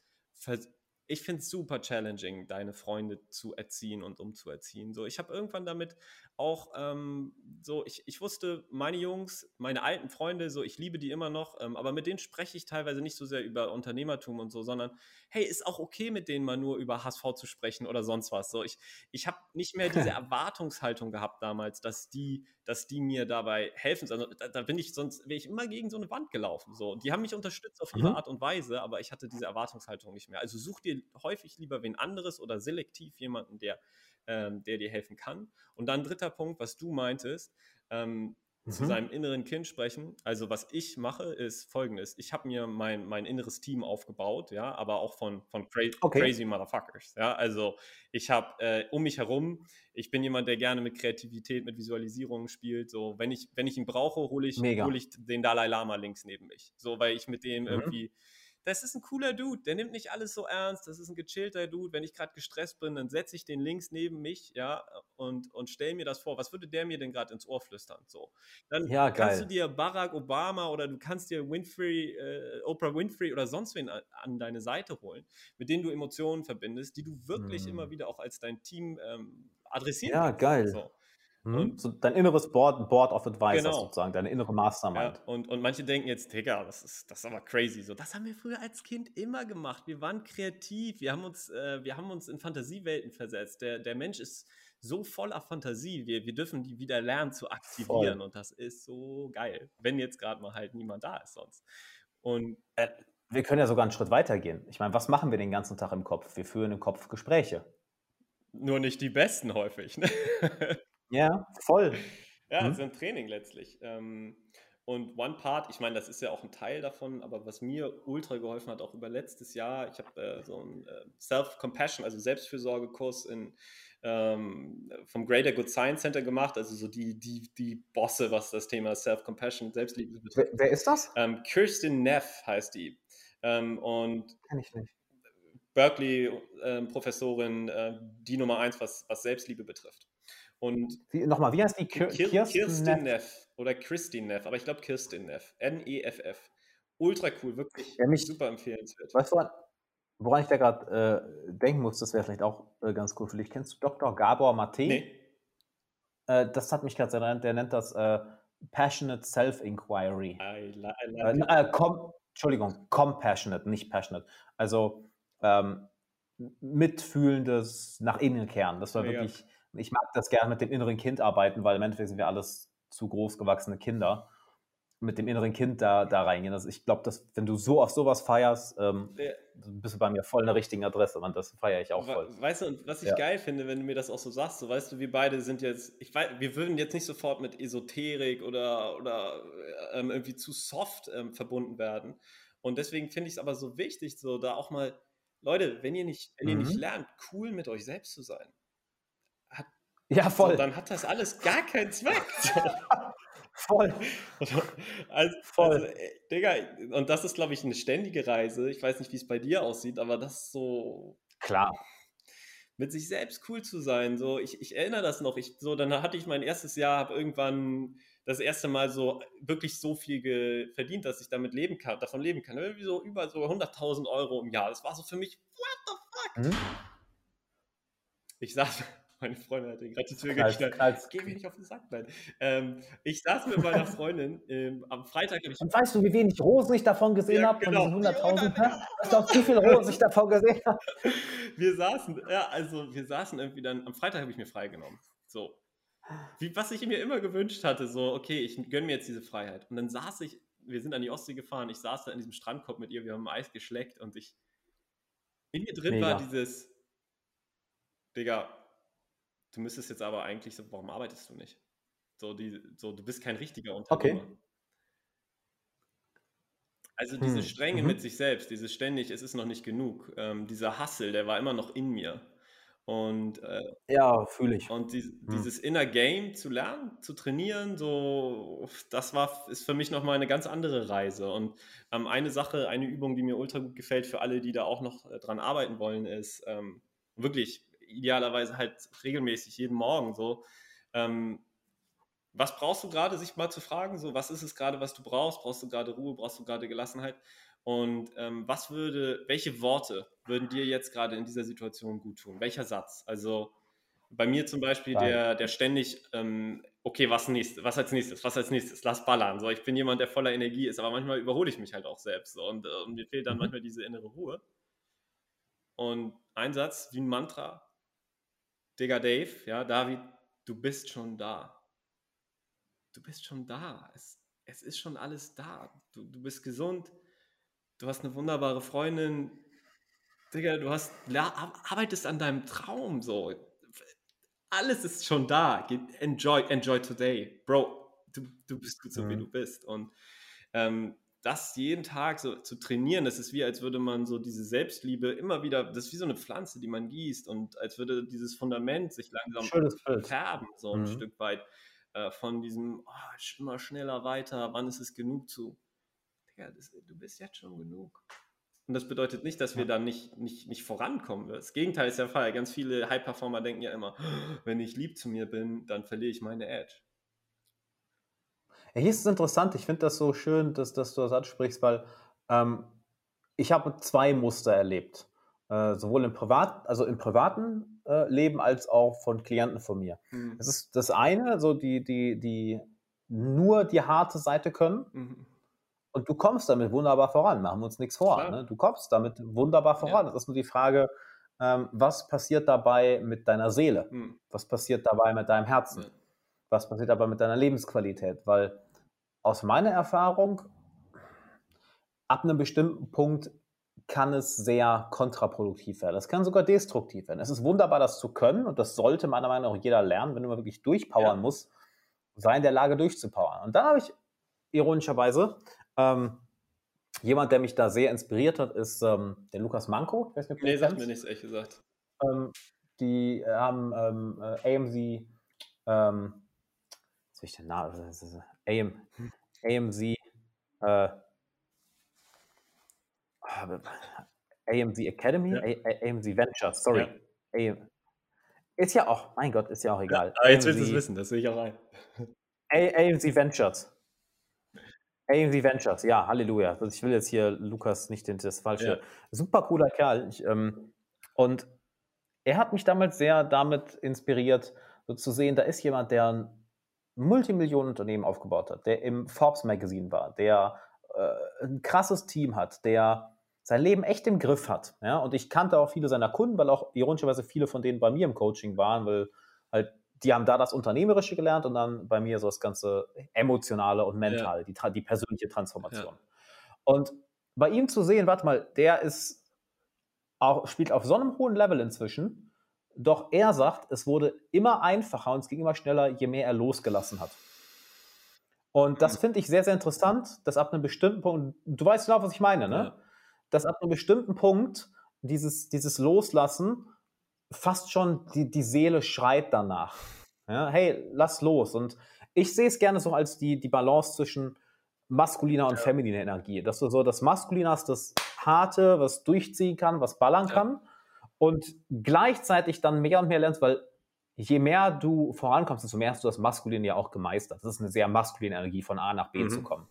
ich finde es super challenging, deine Freunde zu erziehen und umzuerziehen. So, ich habe irgendwann damit auch ähm, so, ich, ich wusste, meine Jungs, meine alten Freunde, so, ich liebe die immer noch, ähm, aber mit denen spreche ich teilweise nicht so sehr über Unternehmertum und so, sondern hey, ist auch okay, mit denen mal nur über HSV zu sprechen oder sonst was. So, ich, ich habe nicht mehr diese [laughs] Erwartungshaltung gehabt damals, dass die, dass die mir dabei helfen. Also, da, da bin ich sonst, wäre ich immer gegen so eine Wand gelaufen. So, die haben mich unterstützt auf ihre mhm. Art und Weise, aber ich hatte diese Erwartungshaltung nicht mehr. Also such dir häufig lieber wen anderes oder selektiv jemanden, der ähm, der dir helfen kann. Und dann dritter Punkt, was du meintest, ähm, mhm. zu seinem inneren Kind sprechen. Also was ich mache, ist folgendes. Ich habe mir mein, mein inneres Team aufgebaut, ja, aber auch von, von cra okay. crazy Motherfuckers. Ja, also ich habe äh, um mich herum, ich bin jemand, der gerne mit Kreativität, mit Visualisierungen spielt. So, wenn ich, wenn ich ihn brauche, hole ich, hol ich den Dalai Lama links neben mich. So, weil ich mit dem mhm. irgendwie das ist ein cooler Dude, der nimmt nicht alles so ernst, das ist ein gechillter Dude. Wenn ich gerade gestresst bin, dann setze ich den links neben mich, ja, und, und stelle mir das vor. Was würde der mir denn gerade ins Ohr flüstern? So. Dann ja, kannst du dir Barack Obama oder du kannst dir Winfrey, äh, Oprah Winfrey oder sonst wen an, an, deine Seite holen, mit denen du Emotionen verbindest, die du wirklich hm. immer wieder auch als dein Team ähm, adressieren ja, kannst. Ja, geil. So. Mhm. So dein inneres Board, Board of Advisors genau. sozusagen, deine innere Mastermind. Ja, und, und manche denken jetzt, Digga, das ist, das ist aber crazy. So, das haben wir früher als Kind immer gemacht. Wir waren kreativ, wir haben uns, äh, wir haben uns in Fantasiewelten versetzt. Der, der Mensch ist so voller Fantasie. Wir, wir dürfen die wieder lernen zu aktivieren. Voll. Und das ist so geil, wenn jetzt gerade mal halt niemand da ist sonst. Und äh, wir können ja sogar einen Schritt weiter gehen. Ich meine, was machen wir den ganzen Tag im Kopf? Wir führen im Kopf Gespräche. Nur nicht die besten häufig. Ne? [laughs] Ja, voll. Ja, mhm. ist ein Training letztlich. Ähm, und One Part, ich meine, das ist ja auch ein Teil davon, aber was mir ultra geholfen hat, auch über letztes Jahr, ich habe äh, so einen äh, Self-Compassion, also Selbstfürsorgekurs in, ähm, vom Greater Good Science Center gemacht, also so die, die, die Bosse, was das Thema Self-Compassion, Selbstliebe betrifft. Wer, ist das? Ähm, Kirsten Neff heißt die. Und Kenn ich nicht. Berkeley-Professorin, äh, die Nummer eins, was, was Selbstliebe betrifft. Und nochmal, wie heißt die? Kir Kirsten, Kirsten Neff. Oder Christine Neff, aber ich glaube Kirsten Neff. N-E-F-F. Ultra cool, wirklich ja, mich, super empfehlenswert. Weißt du, woran ich da gerade äh, denken muss, das wäre vielleicht auch äh, ganz cool für dich. Kennst du Dr. Gabor Mate? Nee. Äh, das hat mich gerade sehr der nennt das äh, Passionate Self-Inquiry. Äh, äh, Entschuldigung, Compassionate, nicht Passionate. Also ähm, mitfühlendes nach innen kehren. Das war Mega. wirklich ich mag das gerne mit dem inneren Kind arbeiten, weil im Endeffekt sind wir alles zu groß gewachsene Kinder. mit dem inneren Kind da, da reingehen. Also ich glaube, dass wenn du so auf sowas feierst, ähm, ja. bist du bei mir voll in der richtigen Adresse und das feiere ich auch voll. Weißt du, und was ich ja. geil finde, wenn du mir das auch so sagst, so weißt du, wir beide sind jetzt, ich weiß, wir würden jetzt nicht sofort mit Esoterik oder, oder ähm, irgendwie zu soft ähm, verbunden werden. Und deswegen finde ich es aber so wichtig, so da auch mal, Leute, wenn ihr nicht, wenn mhm. ihr nicht mhm. lernt, cool mit euch selbst zu sein, ja, voll. So, dann hat das alles gar keinen Zweck. [laughs] Voll. Also, Voll. Also, äh, Digga, und das ist, glaube ich, eine ständige Reise. Ich weiß nicht, wie es bei dir aussieht, aber das ist so. Klar. Mit sich selbst cool zu sein. So, ich, ich erinnere das noch. Ich, so, dann hatte ich mein erstes Jahr, habe irgendwann das erste Mal so wirklich so viel verdient, dass ich damit leben kann, davon leben kann. Irgendwie so über so 100.000 Euro im Jahr. Das war so für mich, what the fuck? Mhm. Ich saß, meine Freundin hat gerade die Tür geknallt. Geh mir nicht auf den Sack, nein. Ähm, ich saß mit meiner Freundin ähm, am Freitag. Ich Und weißt du, wie wenig Rosen ich davon gesehen ja, habe? Genau. Von diesen 100.000? Weißt du auch, wie viel Rosen ich davon gesehen habe? [laughs] Wir saßen, ja, also wir saßen irgendwie dann, am Freitag habe ich mir freigenommen. So. Wie, was ich mir immer gewünscht hatte, so, okay, ich gönne mir jetzt diese Freiheit. Und dann saß ich, wir sind an die Ostsee gefahren, ich saß da in diesem Strandkorb mit ihr, wir haben Eis geschleckt und ich, in mir drin Mega. war dieses, Digga, Du müsstest jetzt aber eigentlich so, warum arbeitest du nicht? So, die, so du bist kein richtiger Unternehmer. Okay. Also diese hm. Strenge mhm. mit sich selbst, dieses ständig, es ist noch nicht genug, ähm, dieser Hassel, der war immer noch in mir. Und äh, ja, fühle ich. Und die, hm. dieses Inner Game zu lernen, zu trainieren, so das war ist für mich noch mal eine ganz andere Reise. Und ähm, eine Sache, eine Übung, die mir ultra gut gefällt für alle, die da auch noch äh, dran arbeiten wollen, ist ähm, wirklich idealerweise halt regelmäßig, jeden Morgen so. Ähm, was brauchst du gerade, sich mal zu fragen? So, was ist es gerade, was du brauchst? Brauchst du gerade Ruhe? Brauchst du gerade Gelassenheit? Und ähm, was würde, welche Worte würden dir jetzt gerade in dieser Situation gut tun? Welcher Satz? Also bei mir zum Beispiel, der, der ständig, ähm, okay, was nächstes, was als nächstes, was als nächstes, lass ballern. So, ich bin jemand, der voller Energie ist, aber manchmal überhole ich mich halt auch selbst. So, und, äh, und mir fehlt dann mhm. manchmal diese innere Ruhe. Und ein Satz wie ein Mantra, Digga Dave, ja, David, du bist schon da. Du bist schon da. Es, es ist schon alles da. Du, du bist gesund. Du hast eine wunderbare Freundin. Digga, du hast, arbeitest an deinem Traum so. Alles ist schon da. Enjoy, enjoy today. Bro, du, du bist gut so, mhm. wie du bist. Und ähm, das jeden Tag so zu trainieren, das ist wie, als würde man so diese Selbstliebe immer wieder, das ist wie so eine Pflanze, die man gießt und als würde dieses Fundament sich langsam färben, so ein mhm. Stück weit äh, von diesem oh, immer schneller weiter, wann ist es genug zu, ja, das, du bist jetzt schon genug. Und das bedeutet nicht, dass wir dann nicht, nicht, nicht vorankommen. Das Gegenteil ist der Fall. Ganz viele High-Performer denken ja immer, wenn ich lieb zu mir bin, dann verliere ich meine Edge. Ja, hier ist es interessant, ich finde das so schön, dass, dass du das ansprichst, weil ähm, ich habe zwei Muster erlebt. Äh, sowohl im Privat, also im privaten äh, Leben als auch von Klienten von mir. Mhm. Das ist das eine, so die, die, die nur die harte Seite können. Mhm. Und du kommst damit wunderbar voran, machen wir uns nichts vor. Ne? Du kommst damit wunderbar voran. Ja. Das ist nur die Frage, ähm, was passiert dabei mit deiner Seele? Mhm. Was passiert dabei mit deinem Herzen? Was passiert aber mit deiner Lebensqualität? Weil aus meiner Erfahrung, ab einem bestimmten Punkt kann es sehr kontraproduktiv werden. Das kann sogar destruktiv werden. Es ist wunderbar, das zu können und das sollte meiner Meinung nach jeder lernen, wenn du mal wirklich durchpowern ja. musst, sei in der Lage durchzupowern. Und dann habe ich ironischerweise ähm, jemand, der mich da sehr inspiriert hat, ist ähm, der Lukas Manko. Nicht, nee, sagt mir nichts, ehrlich gesagt. Ähm, die haben ähm, äh, AMZ ähm, was will ich denn Name? AM, AMZ, äh, AMZ Academy, ja. AMZ Ventures, sorry. Ja. AM, ist ja auch, mein Gott, ist ja auch egal. Ja, jetzt willst du es wissen, das will ich auch rein. AMZ [laughs] Ventures. AMZ Ventures, ja, Halleluja. Also ich will jetzt hier Lukas nicht das falsche. Ja. Super cooler Kerl. Ich, ähm, und er hat mich damals sehr damit inspiriert, so zu sehen, da ist jemand, der ein Multimillionenunternehmen aufgebaut hat, der im Forbes Magazine war, der äh, ein krasses Team hat, der sein Leben echt im Griff hat. Ja? Und ich kannte auch viele seiner Kunden, weil auch ironischerweise viele von denen bei mir im Coaching waren, weil halt die haben da das Unternehmerische gelernt und dann bei mir so das ganze Emotionale und Mental, ja. die, die persönliche Transformation. Ja. Und bei ihm zu sehen, warte mal, der ist auch, spielt auf so einem hohen Level inzwischen, doch er sagt, es wurde immer einfacher und es ging immer schneller, je mehr er losgelassen hat. Und das mhm. finde ich sehr, sehr interessant, dass ab einem bestimmten Punkt, du weißt genau, was ich meine, ne? Ja. Dass ab einem bestimmten Punkt dieses, dieses Loslassen fast schon die, die Seele schreit danach. Ja, hey, lass los. Und ich sehe es gerne so als die, die Balance zwischen maskuliner und femininer Energie. Dass du so das Maskuline hast, das Harte, was durchziehen kann, was ballern ja. kann. Und gleichzeitig dann mehr und mehr lernst, weil je mehr du vorankommst, desto mehr hast du das Maskuline ja auch gemeistert. Das ist eine sehr maskuline Energie, von A nach B mhm. zu kommen.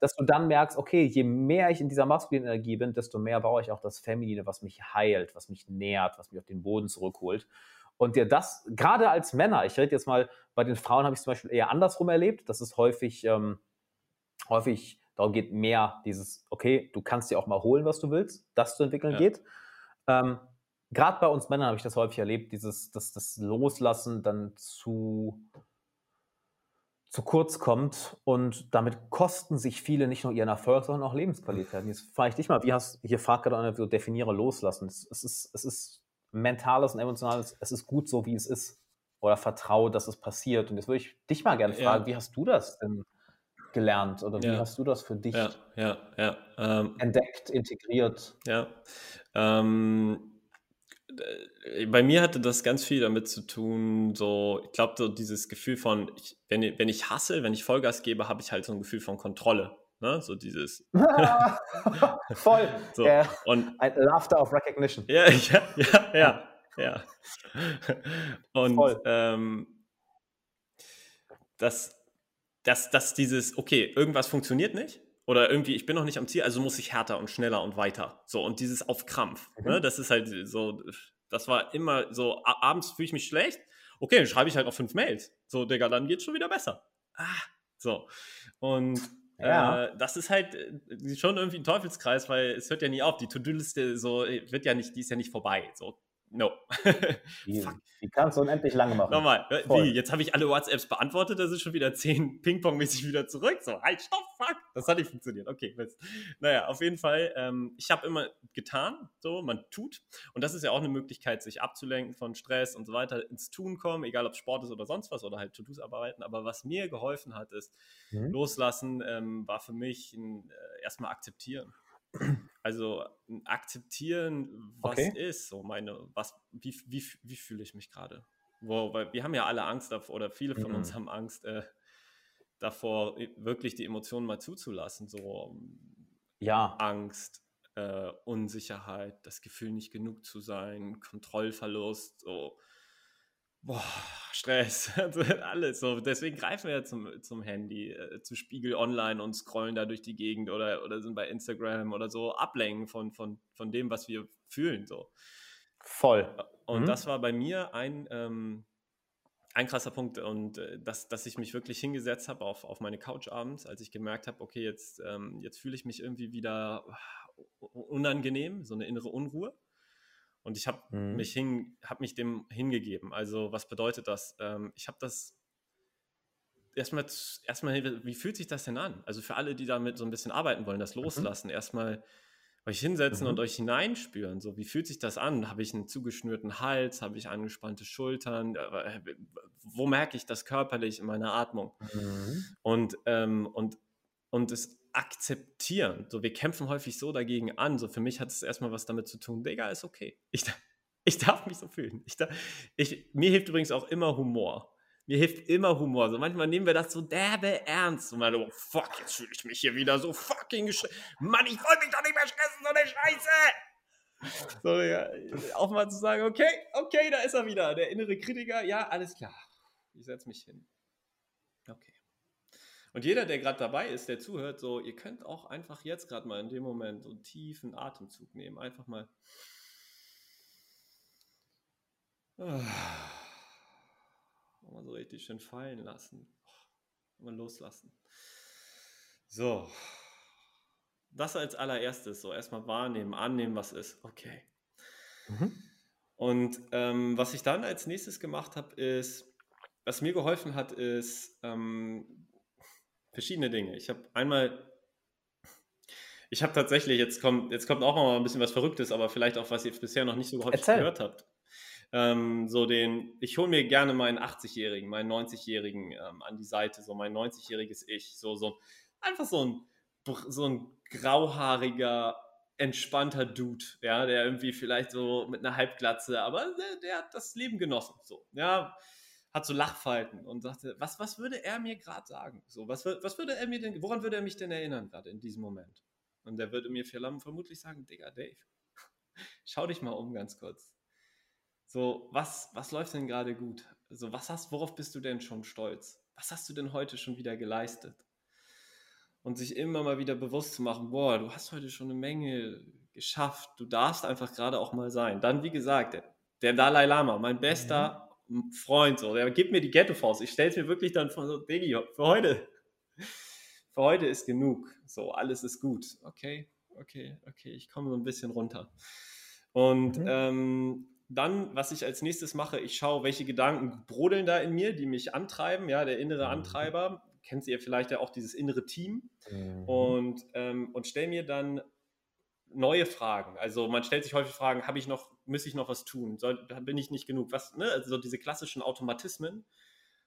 Dass du dann merkst, okay, je mehr ich in dieser maskulinen Energie bin, desto mehr baue ich auch das Feminine, was mich heilt, was mich nährt, was mich auf den Boden zurückholt. Und dir das, gerade als Männer, ich rede jetzt mal, bei den Frauen habe ich zum Beispiel eher andersrum erlebt, dass es häufig, ähm, häufig darum geht, mehr dieses, okay, du kannst dir auch mal holen, was du willst, das zu entwickeln ja. geht. Ähm, gerade bei uns Männern habe ich das häufig erlebt, dieses, dass das Loslassen dann zu, zu kurz kommt und damit kosten sich viele nicht nur ihren Erfolg, sondern auch Lebensqualität. Jetzt frage ich dich mal, wie hast, hier fragt gerade einer, wie definiere Loslassen. Es, es, ist, es ist mentales und emotionales, es ist gut so, wie es ist. Oder vertraue, dass es passiert. Und jetzt würde ich dich mal gerne fragen, ja. wie hast du das denn gelernt oder wie ja. hast du das für dich ja, ja, ja. Ähm, entdeckt, integriert? Ja. Ähm, bei mir hatte das ganz viel damit zu tun, so, ich glaube, so dieses Gefühl von, ich, wenn, wenn ich hasse, wenn ich Vollgas gebe, habe ich halt so ein Gefühl von Kontrolle. Ne? So dieses. [laughs] [laughs] Voll. so. Yeah. Und ein Laughter of Recognition. Ja, [laughs] ja, ja, ja. ja. Und ähm, dass, dass, dass dieses, okay, irgendwas funktioniert nicht oder irgendwie, ich bin noch nicht am Ziel, also muss ich härter und schneller und weiter. So, und dieses auf Krampf. Ne? Mhm. Ne? Das ist halt so, das war immer so, abends fühle ich mich schlecht. Okay, dann schreibe ich halt noch fünf Mails. So, Digga, dann geht's schon wieder besser. Ah, so. Und ja. Äh, das ist halt äh, schon irgendwie ein Teufelskreis, weil es hört ja nie auf. Die To-Do-Liste so äh, wird ja nicht, die ist ja nicht vorbei. So, no. [laughs] die, die, kannst du unendlich lange machen. Nochmal, Voll. wie? Jetzt habe ich alle WhatsApps beantwortet, da sind schon wieder zehn [laughs] Ping-Pong-mäßig wieder zurück. So, halt, stopp, fuck. Das hat nicht funktioniert. Okay, Mist. Naja, auf jeden Fall, ähm, ich habe immer getan, so, man tut. Und das ist ja auch eine Möglichkeit, sich abzulenken von Stress und so weiter, ins Tun kommen, egal ob Sport ist oder sonst was oder halt To-Dos arbeiten. Aber was mir geholfen hat, ist, mhm. loslassen ähm, war für mich ein, äh, erstmal akzeptieren. Also akzeptieren, was okay. ist, so meine, was, wie, wie, wie fühle ich mich gerade? weil wir haben ja alle Angst davor, oder viele von mhm. uns haben Angst äh, davor, wirklich die Emotionen mal zuzulassen. So ja. Angst, äh, Unsicherheit, das Gefühl, nicht genug zu sein, Kontrollverlust, so boah, Stress, [laughs] alles so. Deswegen greifen wir ja zum, zum Handy, äh, zu Spiegel online und scrollen da durch die Gegend oder, oder sind bei Instagram oder so, ablenken von, von, von dem, was wir fühlen. So. Voll. Und mhm. das war bei mir ein, ähm, ein krasser Punkt und äh, dass, dass ich mich wirklich hingesetzt habe auf, auf meine Couch abends, als ich gemerkt habe, okay, jetzt, ähm, jetzt fühle ich mich irgendwie wieder unangenehm, so eine innere Unruhe. Und ich habe mhm. mich, hab mich dem hingegeben. Also was bedeutet das? Ähm, ich habe das erstmal, erstmal, wie fühlt sich das denn an? Also für alle, die damit so ein bisschen arbeiten wollen, das mhm. loslassen, mhm. erstmal euch hinsetzen mhm. und euch hineinspüren. So, wie fühlt sich das an? Habe ich einen zugeschnürten Hals? Habe ich angespannte Schultern? Äh, wo merke ich das körperlich in meiner Atmung? Mhm. Und, ähm, und, und es akzeptieren. So, wir kämpfen häufig so dagegen an. So, für mich hat es erstmal was damit zu tun, Digga, ist okay. Ich, [laughs] ich darf mich so fühlen. Ich, ich, mir hilft übrigens auch immer Humor. Mir hilft immer Humor. So manchmal nehmen wir das so derbe ernst. Und mal, oh fuck, jetzt fühle ich mich hier wieder so fucking gestresst. Mann, ich wollte mich doch nicht mehr stressen, so eine Scheiße. So, ja, auch mal zu sagen, okay, okay, da ist er wieder. Der innere Kritiker, ja, alles klar. Ich setze mich hin. Und jeder, der gerade dabei ist, der zuhört, so, ihr könnt auch einfach jetzt gerade mal in dem Moment so einen tiefen Atemzug nehmen. Einfach mal. [sighs] mal so richtig schön fallen lassen. Mal loslassen. So. Das als allererstes, so erstmal wahrnehmen, annehmen, was ist. Okay. Mhm. Und ähm, was ich dann als nächstes gemacht habe, ist, was mir geholfen hat, ist ähm, verschiedene Dinge. Ich habe einmal ich habe tatsächlich, jetzt kommt, jetzt kommt auch mal ein bisschen was Verrücktes, aber vielleicht auch, was ihr bisher noch nicht so häufig Erzähl. gehört habt. Ähm, so den, ich hole mir gerne meinen 80-Jährigen, meinen 90-Jährigen ähm, an die Seite, so mein 90-jähriges Ich, so, so einfach so ein, so ein grauhaariger, entspannter Dude, ja, der irgendwie vielleicht so mit einer Halbglatze, aber der, der hat das Leben genossen, so, ja, hat so Lachfalten und sagte, was, was würde er mir gerade sagen? So, was, was würde er mir denn, woran würde er mich denn erinnern gerade in diesem Moment? Und der würde mir vermutlich sagen, Digga, Dave, [laughs] schau dich mal um ganz kurz. So, was, was läuft denn gerade gut? So, was hast, worauf bist du denn schon stolz? Was hast du denn heute schon wieder geleistet? Und sich immer mal wieder bewusst zu machen, boah, du hast heute schon eine Menge geschafft, du darfst einfach gerade auch mal sein. Dann, wie gesagt, der, der Dalai Lama, mein bester mhm. Freund, so, der gibt mir die Ghetto-Faust. Ich stelle es mir wirklich dann vor, so, Diggi, für heute für heute ist genug. So, alles ist gut. Okay, okay, okay, ich komme so ein bisschen runter. Und mhm. ähm, dann, was ich als nächstes mache, ich schaue, welche Gedanken brodeln da in mir, die mich antreiben. Ja, der innere mhm. Antreiber. Kennt ihr vielleicht ja auch dieses innere Team. Mhm. Und, ähm, und stelle mir dann neue Fragen. Also man stellt sich häufig Fragen, habe ich noch, muss ich noch was tun? Soll, bin ich nicht genug? Was, ne? Also so diese klassischen Automatismen.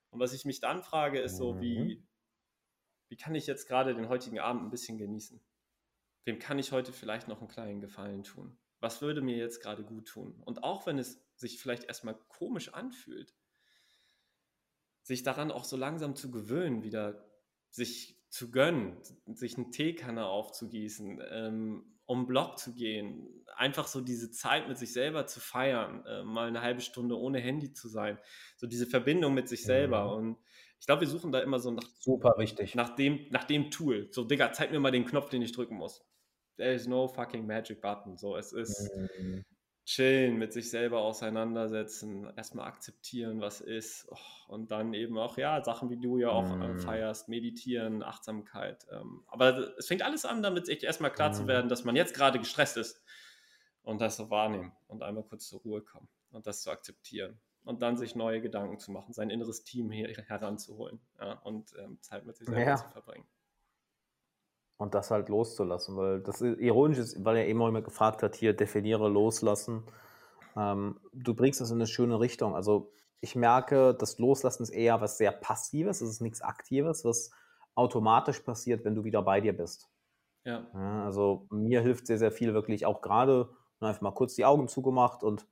Und was ich mich dann frage, ist so, wie, mhm wie kann ich jetzt gerade den heutigen Abend ein bisschen genießen? Wem kann ich heute vielleicht noch einen kleinen Gefallen tun? Was würde mir jetzt gerade gut tun? Und auch wenn es sich vielleicht erstmal komisch anfühlt, sich daran auch so langsam zu gewöhnen, wieder sich zu gönnen, sich eine Teekanne aufzugießen, ähm, um Block zu gehen, einfach so diese Zeit mit sich selber zu feiern, äh, mal eine halbe Stunde ohne Handy zu sein, so diese Verbindung mit sich selber. Mhm. Und ich glaube, wir suchen da immer so nach, Super wichtig. Nach, dem, nach dem Tool. So, Digga, zeig mir mal den Knopf, den ich drücken muss. There is no fucking magic button. So, es ist mhm. Chillen, mit sich selber auseinandersetzen, erstmal akzeptieren, was ist. Oh, und dann eben auch, ja, Sachen, wie du ja auch mhm. feierst, meditieren, Achtsamkeit. Ähm, aber es fängt alles an, damit sich erstmal klar mhm. zu werden, dass man jetzt gerade gestresst ist und das so wahrnehmen und einmal kurz zur Ruhe kommen und das zu akzeptieren und dann sich neue Gedanken zu machen, sein inneres Team her heranzuholen ja, und ähm, Zeit mit sich selber ja. zu verbringen. Und das halt loszulassen, weil das ironisch ist, weil er eben auch immer gefragt hat, hier definiere loslassen. Ähm, du bringst das in eine schöne Richtung. Also ich merke, das Loslassen ist eher was sehr Passives, es ist nichts Aktives, was automatisch passiert, wenn du wieder bei dir bist. Ja. ja also mir hilft sehr, sehr viel wirklich auch gerade einfach mal kurz die Augen zugemacht und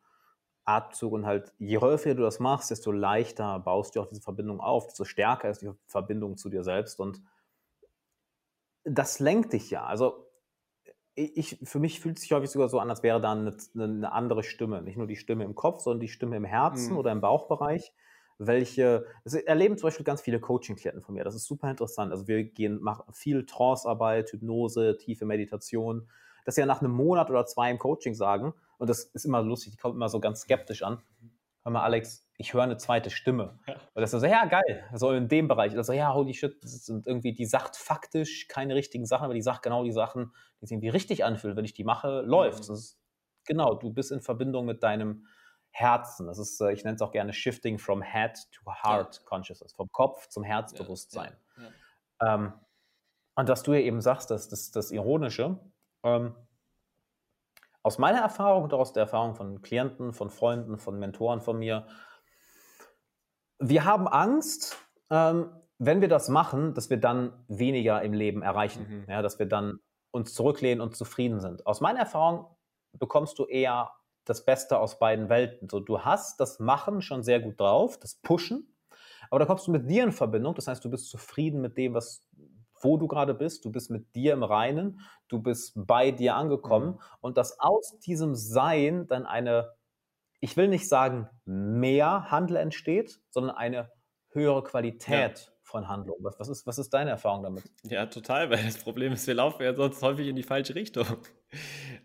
Atemzug und halt, je häufiger du das machst, desto leichter baust du auch diese Verbindung auf, desto stärker ist die Verbindung zu dir selbst und das lenkt dich ja. Also ich, für mich fühlt es sich häufig sogar so an, als wäre da eine, eine, andere Stimme. Nicht nur die Stimme im Kopf, sondern die Stimme im Herzen mhm. oder im Bauchbereich, welche, das erleben zum Beispiel ganz viele Coaching-Klienten von mir. Das ist super interessant. Also wir gehen, machen viel Trance-Arbeit, Hypnose, tiefe Meditation, dass sie ja nach einem Monat oder zwei im Coaching sagen, und das ist immer lustig, die kommt immer so ganz skeptisch an. Hör mal, Alex, ich höre eine zweite Stimme. Ja. Und das ist so, ja, geil, so in dem Bereich. Also, ja, holy shit, das sind irgendwie, die sagt faktisch keine richtigen Sachen, aber die sagt genau die Sachen, die sich irgendwie richtig anfühlen. Wenn ich die mache, läuft. Mhm. Ist, genau, du bist in Verbindung mit deinem Herzen. Das ist, äh, ich nenne es auch gerne Shifting from Head to Heart ja. Consciousness, vom Kopf zum Herzbewusstsein. Ja, ähm, und was du ja eben sagst, das, das, das Ironische, ähm, aus meiner Erfahrung und auch aus der Erfahrung von Klienten, von Freunden, von Mentoren von mir, wir haben Angst, ähm, wenn wir das machen, dass wir dann weniger im Leben erreichen, mhm. ja, dass wir dann uns zurücklehnen und zufrieden sind. Aus meiner Erfahrung bekommst du eher das Beste aus beiden Welten. So, du hast das Machen schon sehr gut drauf, das Pushen, aber da kommst du mit dir in Verbindung. Das heißt, du bist zufrieden mit dem, was wo du gerade bist, du bist mit dir im Reinen, du bist bei dir angekommen mhm. und dass aus diesem Sein dann eine, ich will nicht sagen mehr Handel entsteht, sondern eine höhere Qualität ja. von Handlung. Was, was, ist, was ist deine Erfahrung damit? Ja, total, weil das Problem ist, wir laufen ja sonst häufig in die falsche Richtung.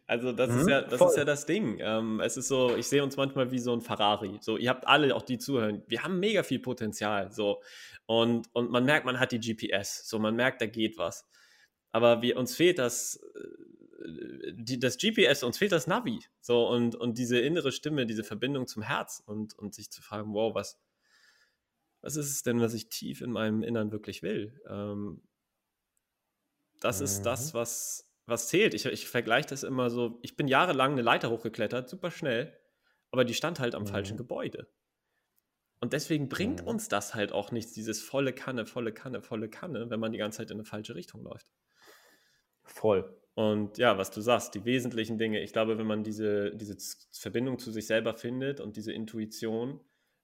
Also das mhm, ist ja das ist ja das Ding. Ähm, es ist so, ich sehe uns manchmal wie so ein Ferrari. So, ihr habt alle, auch die zuhören, wir haben mega viel Potenzial. So, und, und man merkt, man hat die GPS. So, man merkt, da geht was. Aber wir, uns fehlt das, äh, die, das GPS, uns fehlt das Navi. So, und, und diese innere Stimme, diese Verbindung zum Herz und, und sich zu fragen, wow, was, was ist es denn, was ich tief in meinem Innern wirklich will? Ähm, das mhm. ist das, mhm. was, was zählt. Ich, ich vergleiche das immer so, ich bin jahrelang eine Leiter hochgeklettert, super schnell, aber die stand halt am mhm. falschen Gebäude. Und deswegen bringt mhm. uns das halt auch nichts, dieses volle Kanne, volle Kanne, volle Kanne, wenn man die ganze Zeit in eine falsche Richtung läuft. Voll. Und ja, was du sagst, die wesentlichen Dinge, ich glaube, wenn man diese, diese Verbindung zu sich selber findet und diese Intuition,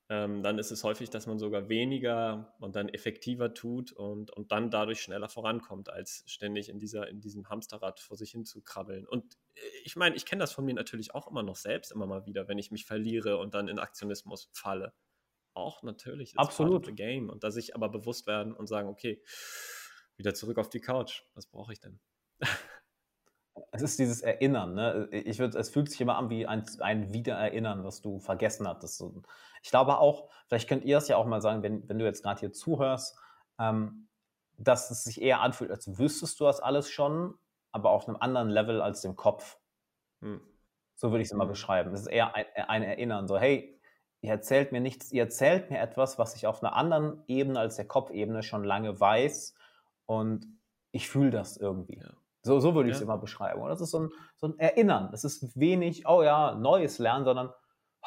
ähm, dann ist es häufig, dass man sogar weniger und dann effektiver tut und, und dann dadurch schneller vorankommt, als ständig in, dieser, in diesem Hamsterrad vor sich hin zu krabbeln. Und äh, ich meine, ich kenne das von mir natürlich auch immer noch selbst immer mal wieder, wenn ich mich verliere und dann in Aktionismus falle. Auch natürlich. Absolut. Part Game. Und dass ich aber bewusst werden und sagen, okay, wieder zurück auf die Couch. Was brauche ich denn? [laughs] Es ist dieses Erinnern. Ne? Ich würd, es fühlt sich immer an wie ein, ein Wiedererinnern, was du vergessen hattest. Ich glaube auch, vielleicht könnt ihr es ja auch mal sagen, wenn, wenn du jetzt gerade hier zuhörst, ähm, dass es sich eher anfühlt, als wüsstest du das alles schon, aber auf einem anderen Level als dem Kopf. Hm. So würde ich es immer hm. beschreiben. Es ist eher ein, ein, Erinnern. So, hey, ihr erzählt mir nichts, ihr erzählt mir etwas, was ich auf einer anderen Ebene als der Kopfebene schon lange weiß und ich fühle das irgendwie. Ja. So, so würde ich es ja. immer beschreiben. Und das ist so ein, so ein Erinnern. Das ist wenig, oh ja, neues Lernen, sondern,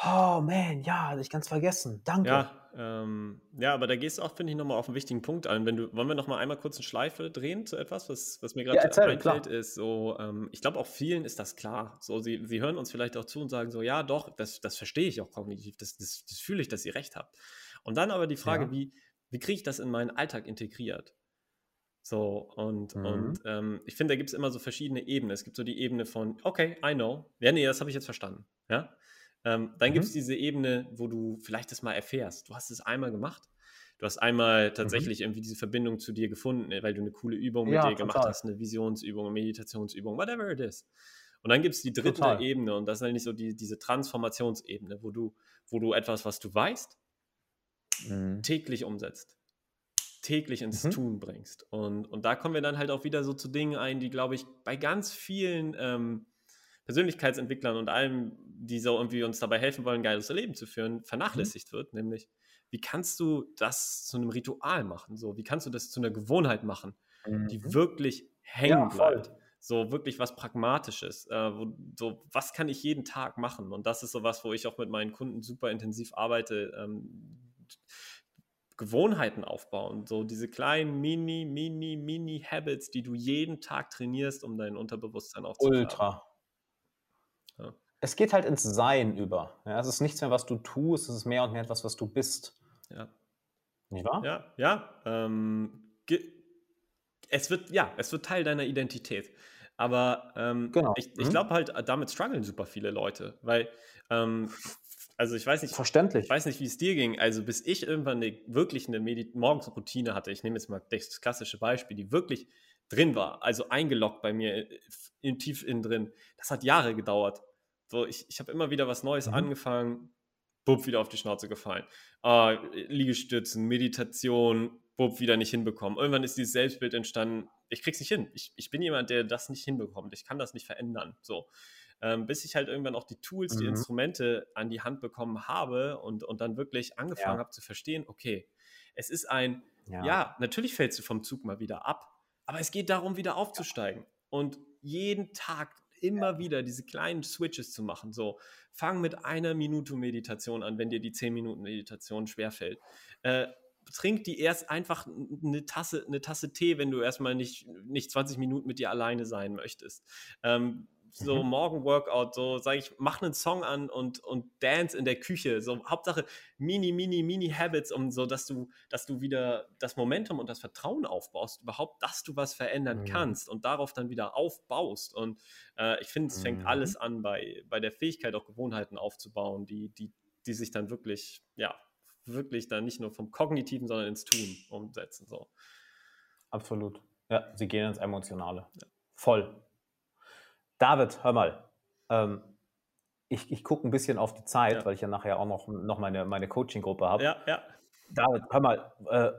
oh man, ja, hatte ich ganz vergessen. Danke. Ja, ähm, ja aber da gehst du auch, finde ich, nochmal auf einen wichtigen Punkt ein. Wenn du, wollen wir nochmal einmal kurz eine Schleife drehen zu etwas, was, was mir gerade ja, einfällt, klar. ist so, ähm, ich glaube auch vielen ist das klar. So, sie, sie hören uns vielleicht auch zu und sagen so, ja, doch, das, das verstehe ich auch kognitiv, das, das, das fühle ich, dass ihr recht habt. Und dann aber die Frage, ja. wie, wie kriege ich das in meinen Alltag integriert? So, und, mhm. und ähm, ich finde, da gibt es immer so verschiedene Ebenen. Es gibt so die Ebene von, okay, I know. Ja, nee, das habe ich jetzt verstanden. Ja. Ähm, dann mhm. gibt es diese Ebene, wo du vielleicht das mal erfährst. Du hast es einmal gemacht. Du hast einmal mhm. tatsächlich mhm. irgendwie diese Verbindung zu dir gefunden, weil du eine coole Übung mit ja, dir gemacht hast, eine Visionsübung, eine Meditationsübung, whatever it is. Und dann gibt es die dritte total. Ebene und das ist eigentlich so die, diese Transformationsebene, wo du, wo du etwas, was du weißt, mhm. täglich umsetzt täglich ins mhm. Tun bringst. Und, und da kommen wir dann halt auch wieder so zu Dingen ein, die, glaube ich, bei ganz vielen ähm, Persönlichkeitsentwicklern und allem, die so irgendwie uns dabei helfen wollen, ein geiles Leben zu führen, mhm. vernachlässigt mhm. wird. Nämlich, wie kannst du das zu einem Ritual machen? So, wie kannst du das zu einer Gewohnheit machen, mhm. die wirklich hängen ja, bleibt? So wirklich was Pragmatisches. Äh, wo, so, was kann ich jeden Tag machen? Und das ist so was, wo ich auch mit meinen Kunden super intensiv arbeite. Ähm, Gewohnheiten aufbauen. So diese kleinen Mini, Mini, Mini-Habits, die du jeden Tag trainierst, um dein Unterbewusstsein aufzubauen. Ultra. Ja. Es geht halt ins Sein über. Ja, es ist nichts mehr, was du tust, es ist mehr und mehr etwas, was du bist. Ja. Nicht wahr? Ja, ja. Ähm, es wird, ja, es wird Teil deiner Identität. Aber ähm, genau. ich, ich mhm. glaube halt, damit strugglen super viele Leute, weil ähm, also ich weiß nicht, verständlich. Ich weiß nicht, wie es dir ging. Also bis ich irgendwann eine, wirklich eine Medit Morgensroutine hatte, ich nehme jetzt mal das klassische Beispiel, die wirklich drin war, also eingeloggt bei mir äh, in, tief innen drin. Das hat Jahre gedauert. So, ich, ich habe immer wieder was Neues mhm. angefangen, bupp, wieder auf die Schnauze gefallen. Äh, Liegestützen, Meditation, bupp, wieder nicht hinbekommen. Irgendwann ist dieses Selbstbild entstanden, ich krieg's nicht hin. Ich, ich bin jemand, der das nicht hinbekommt. Ich kann das nicht verändern. So ähm, bis ich halt irgendwann auch die Tools, mhm. die Instrumente an die Hand bekommen habe und, und dann wirklich angefangen ja. habe zu verstehen, okay, es ist ein, ja. ja, natürlich fällst du vom Zug mal wieder ab, aber es geht darum, wieder aufzusteigen und jeden Tag immer wieder diese kleinen Switches zu machen. So, fang mit einer Minute Meditation an, wenn dir die 10 Minuten Meditation schwerfällt. Äh, trink die erst einfach eine Tasse, eine Tasse Tee, wenn du erstmal nicht, nicht 20 Minuten mit dir alleine sein möchtest. Ähm, so mhm. Morgen-Workout, so sage ich, mach einen Song an und, und dance in der Küche. So Hauptsache mini, mini, mini Habits, um so, dass du, dass du wieder das Momentum und das Vertrauen aufbaust, überhaupt, dass du was verändern mhm. kannst und darauf dann wieder aufbaust. Und äh, ich finde, es fängt mhm. alles an bei, bei der Fähigkeit, auch Gewohnheiten aufzubauen, die, die, die sich dann wirklich, ja, wirklich dann nicht nur vom Kognitiven, sondern ins Tun umsetzen. So. Absolut. Ja, sie gehen ins Emotionale. Ja. Voll. David, hör mal. Ähm, ich, ich gucke ein bisschen auf die Zeit, ja. weil ich ja nachher auch noch, noch meine, meine Coaching-Gruppe habe. Ja, ja. David, hör mal. Äh,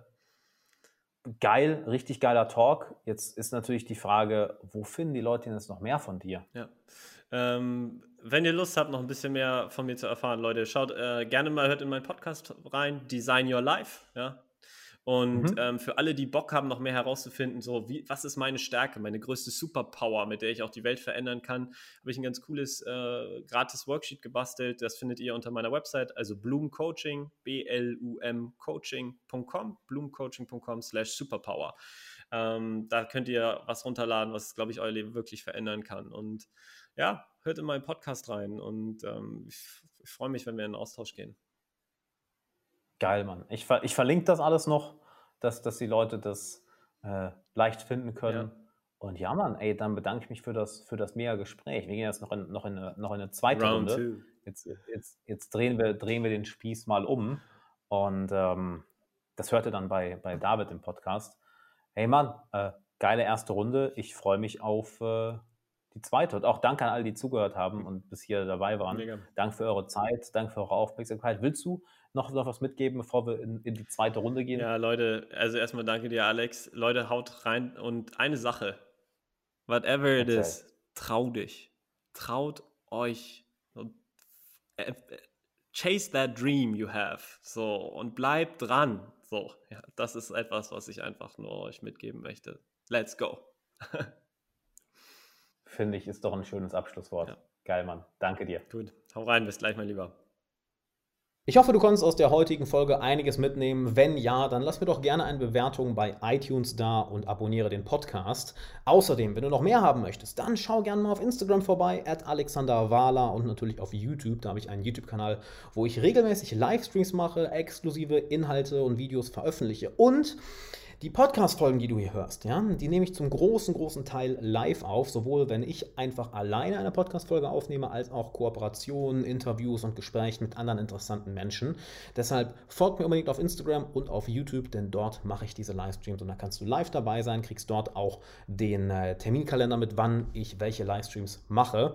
geil, richtig geiler Talk. Jetzt ist natürlich die Frage, wo finden die Leute jetzt noch mehr von dir? Ja. Ähm, wenn ihr Lust habt, noch ein bisschen mehr von mir zu erfahren, Leute, schaut äh, gerne mal, hört in meinen Podcast rein, Design Your Life, ja. Und mhm. ähm, für alle, die Bock haben, noch mehr herauszufinden, so wie, was ist meine Stärke, meine größte Superpower, mit der ich auch die Welt verändern kann, habe ich ein ganz cooles äh, gratis Worksheet gebastelt. Das findet ihr unter meiner Website, also Bloom Coaching, B-L-U-M Coaching.com, bloomcoaching.com slash Superpower. Ähm, da könnt ihr was runterladen, was, glaube ich, euer Leben wirklich verändern kann. Und ja, hört in meinen Podcast rein und ähm, ich, ich freue mich, wenn wir in den Austausch gehen. Geil, Mann. Ich, ver ich verlinke das alles noch, dass, dass die Leute das äh, leicht finden können. Ja. Und ja, Mann, ey, dann bedanke ich mich für das, für das mega Gespräch. Wir gehen jetzt noch in, noch in, eine, noch in eine zweite Round Runde. Jetzt, jetzt, jetzt drehen, wir, drehen wir den Spieß mal um. Und ähm, das hört ihr dann bei, bei David im Podcast. Hey Mann, äh, geile erste Runde. Ich freue mich auf äh, die zweite. Und auch danke an alle, die zugehört haben und bis hier dabei waren. Mega. Danke für eure Zeit, danke für eure Aufmerksamkeit. Willst du noch, noch was mitgeben, bevor wir in, in die zweite Runde gehen? Ja, Leute, also erstmal danke dir, Alex. Leute, haut rein und eine Sache. Whatever it is, trau dich. Traut euch. Äh, chase that dream you have. So, und bleibt dran. So, ja, das ist etwas, was ich einfach nur euch mitgeben möchte. Let's go. [laughs] Finde ich, ist doch ein schönes Abschlusswort. Ja. Geil, Mann. Danke dir. Gut. Hau rein, bis gleich, mein Lieber. Ich hoffe, du konntest aus der heutigen Folge einiges mitnehmen. Wenn ja, dann lass mir doch gerne eine Bewertung bei iTunes da und abonniere den Podcast. Außerdem, wenn du noch mehr haben möchtest, dann schau gerne mal auf Instagram vorbei, at Alexander Wahler und natürlich auf YouTube. Da habe ich einen YouTube-Kanal, wo ich regelmäßig Livestreams mache, exklusive Inhalte und Videos veröffentliche. Und die Podcast-Folgen, die du hier hörst, ja, die nehme ich zum großen, großen Teil live auf, sowohl wenn ich einfach alleine eine Podcast-Folge aufnehme, als auch Kooperationen, Interviews und Gespräche mit anderen interessanten Menschen. Deshalb folgt mir unbedingt auf Instagram und auf YouTube, denn dort mache ich diese Livestreams und da kannst du live dabei sein, kriegst dort auch den äh, Terminkalender mit, wann ich welche Livestreams mache.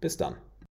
Bis dann.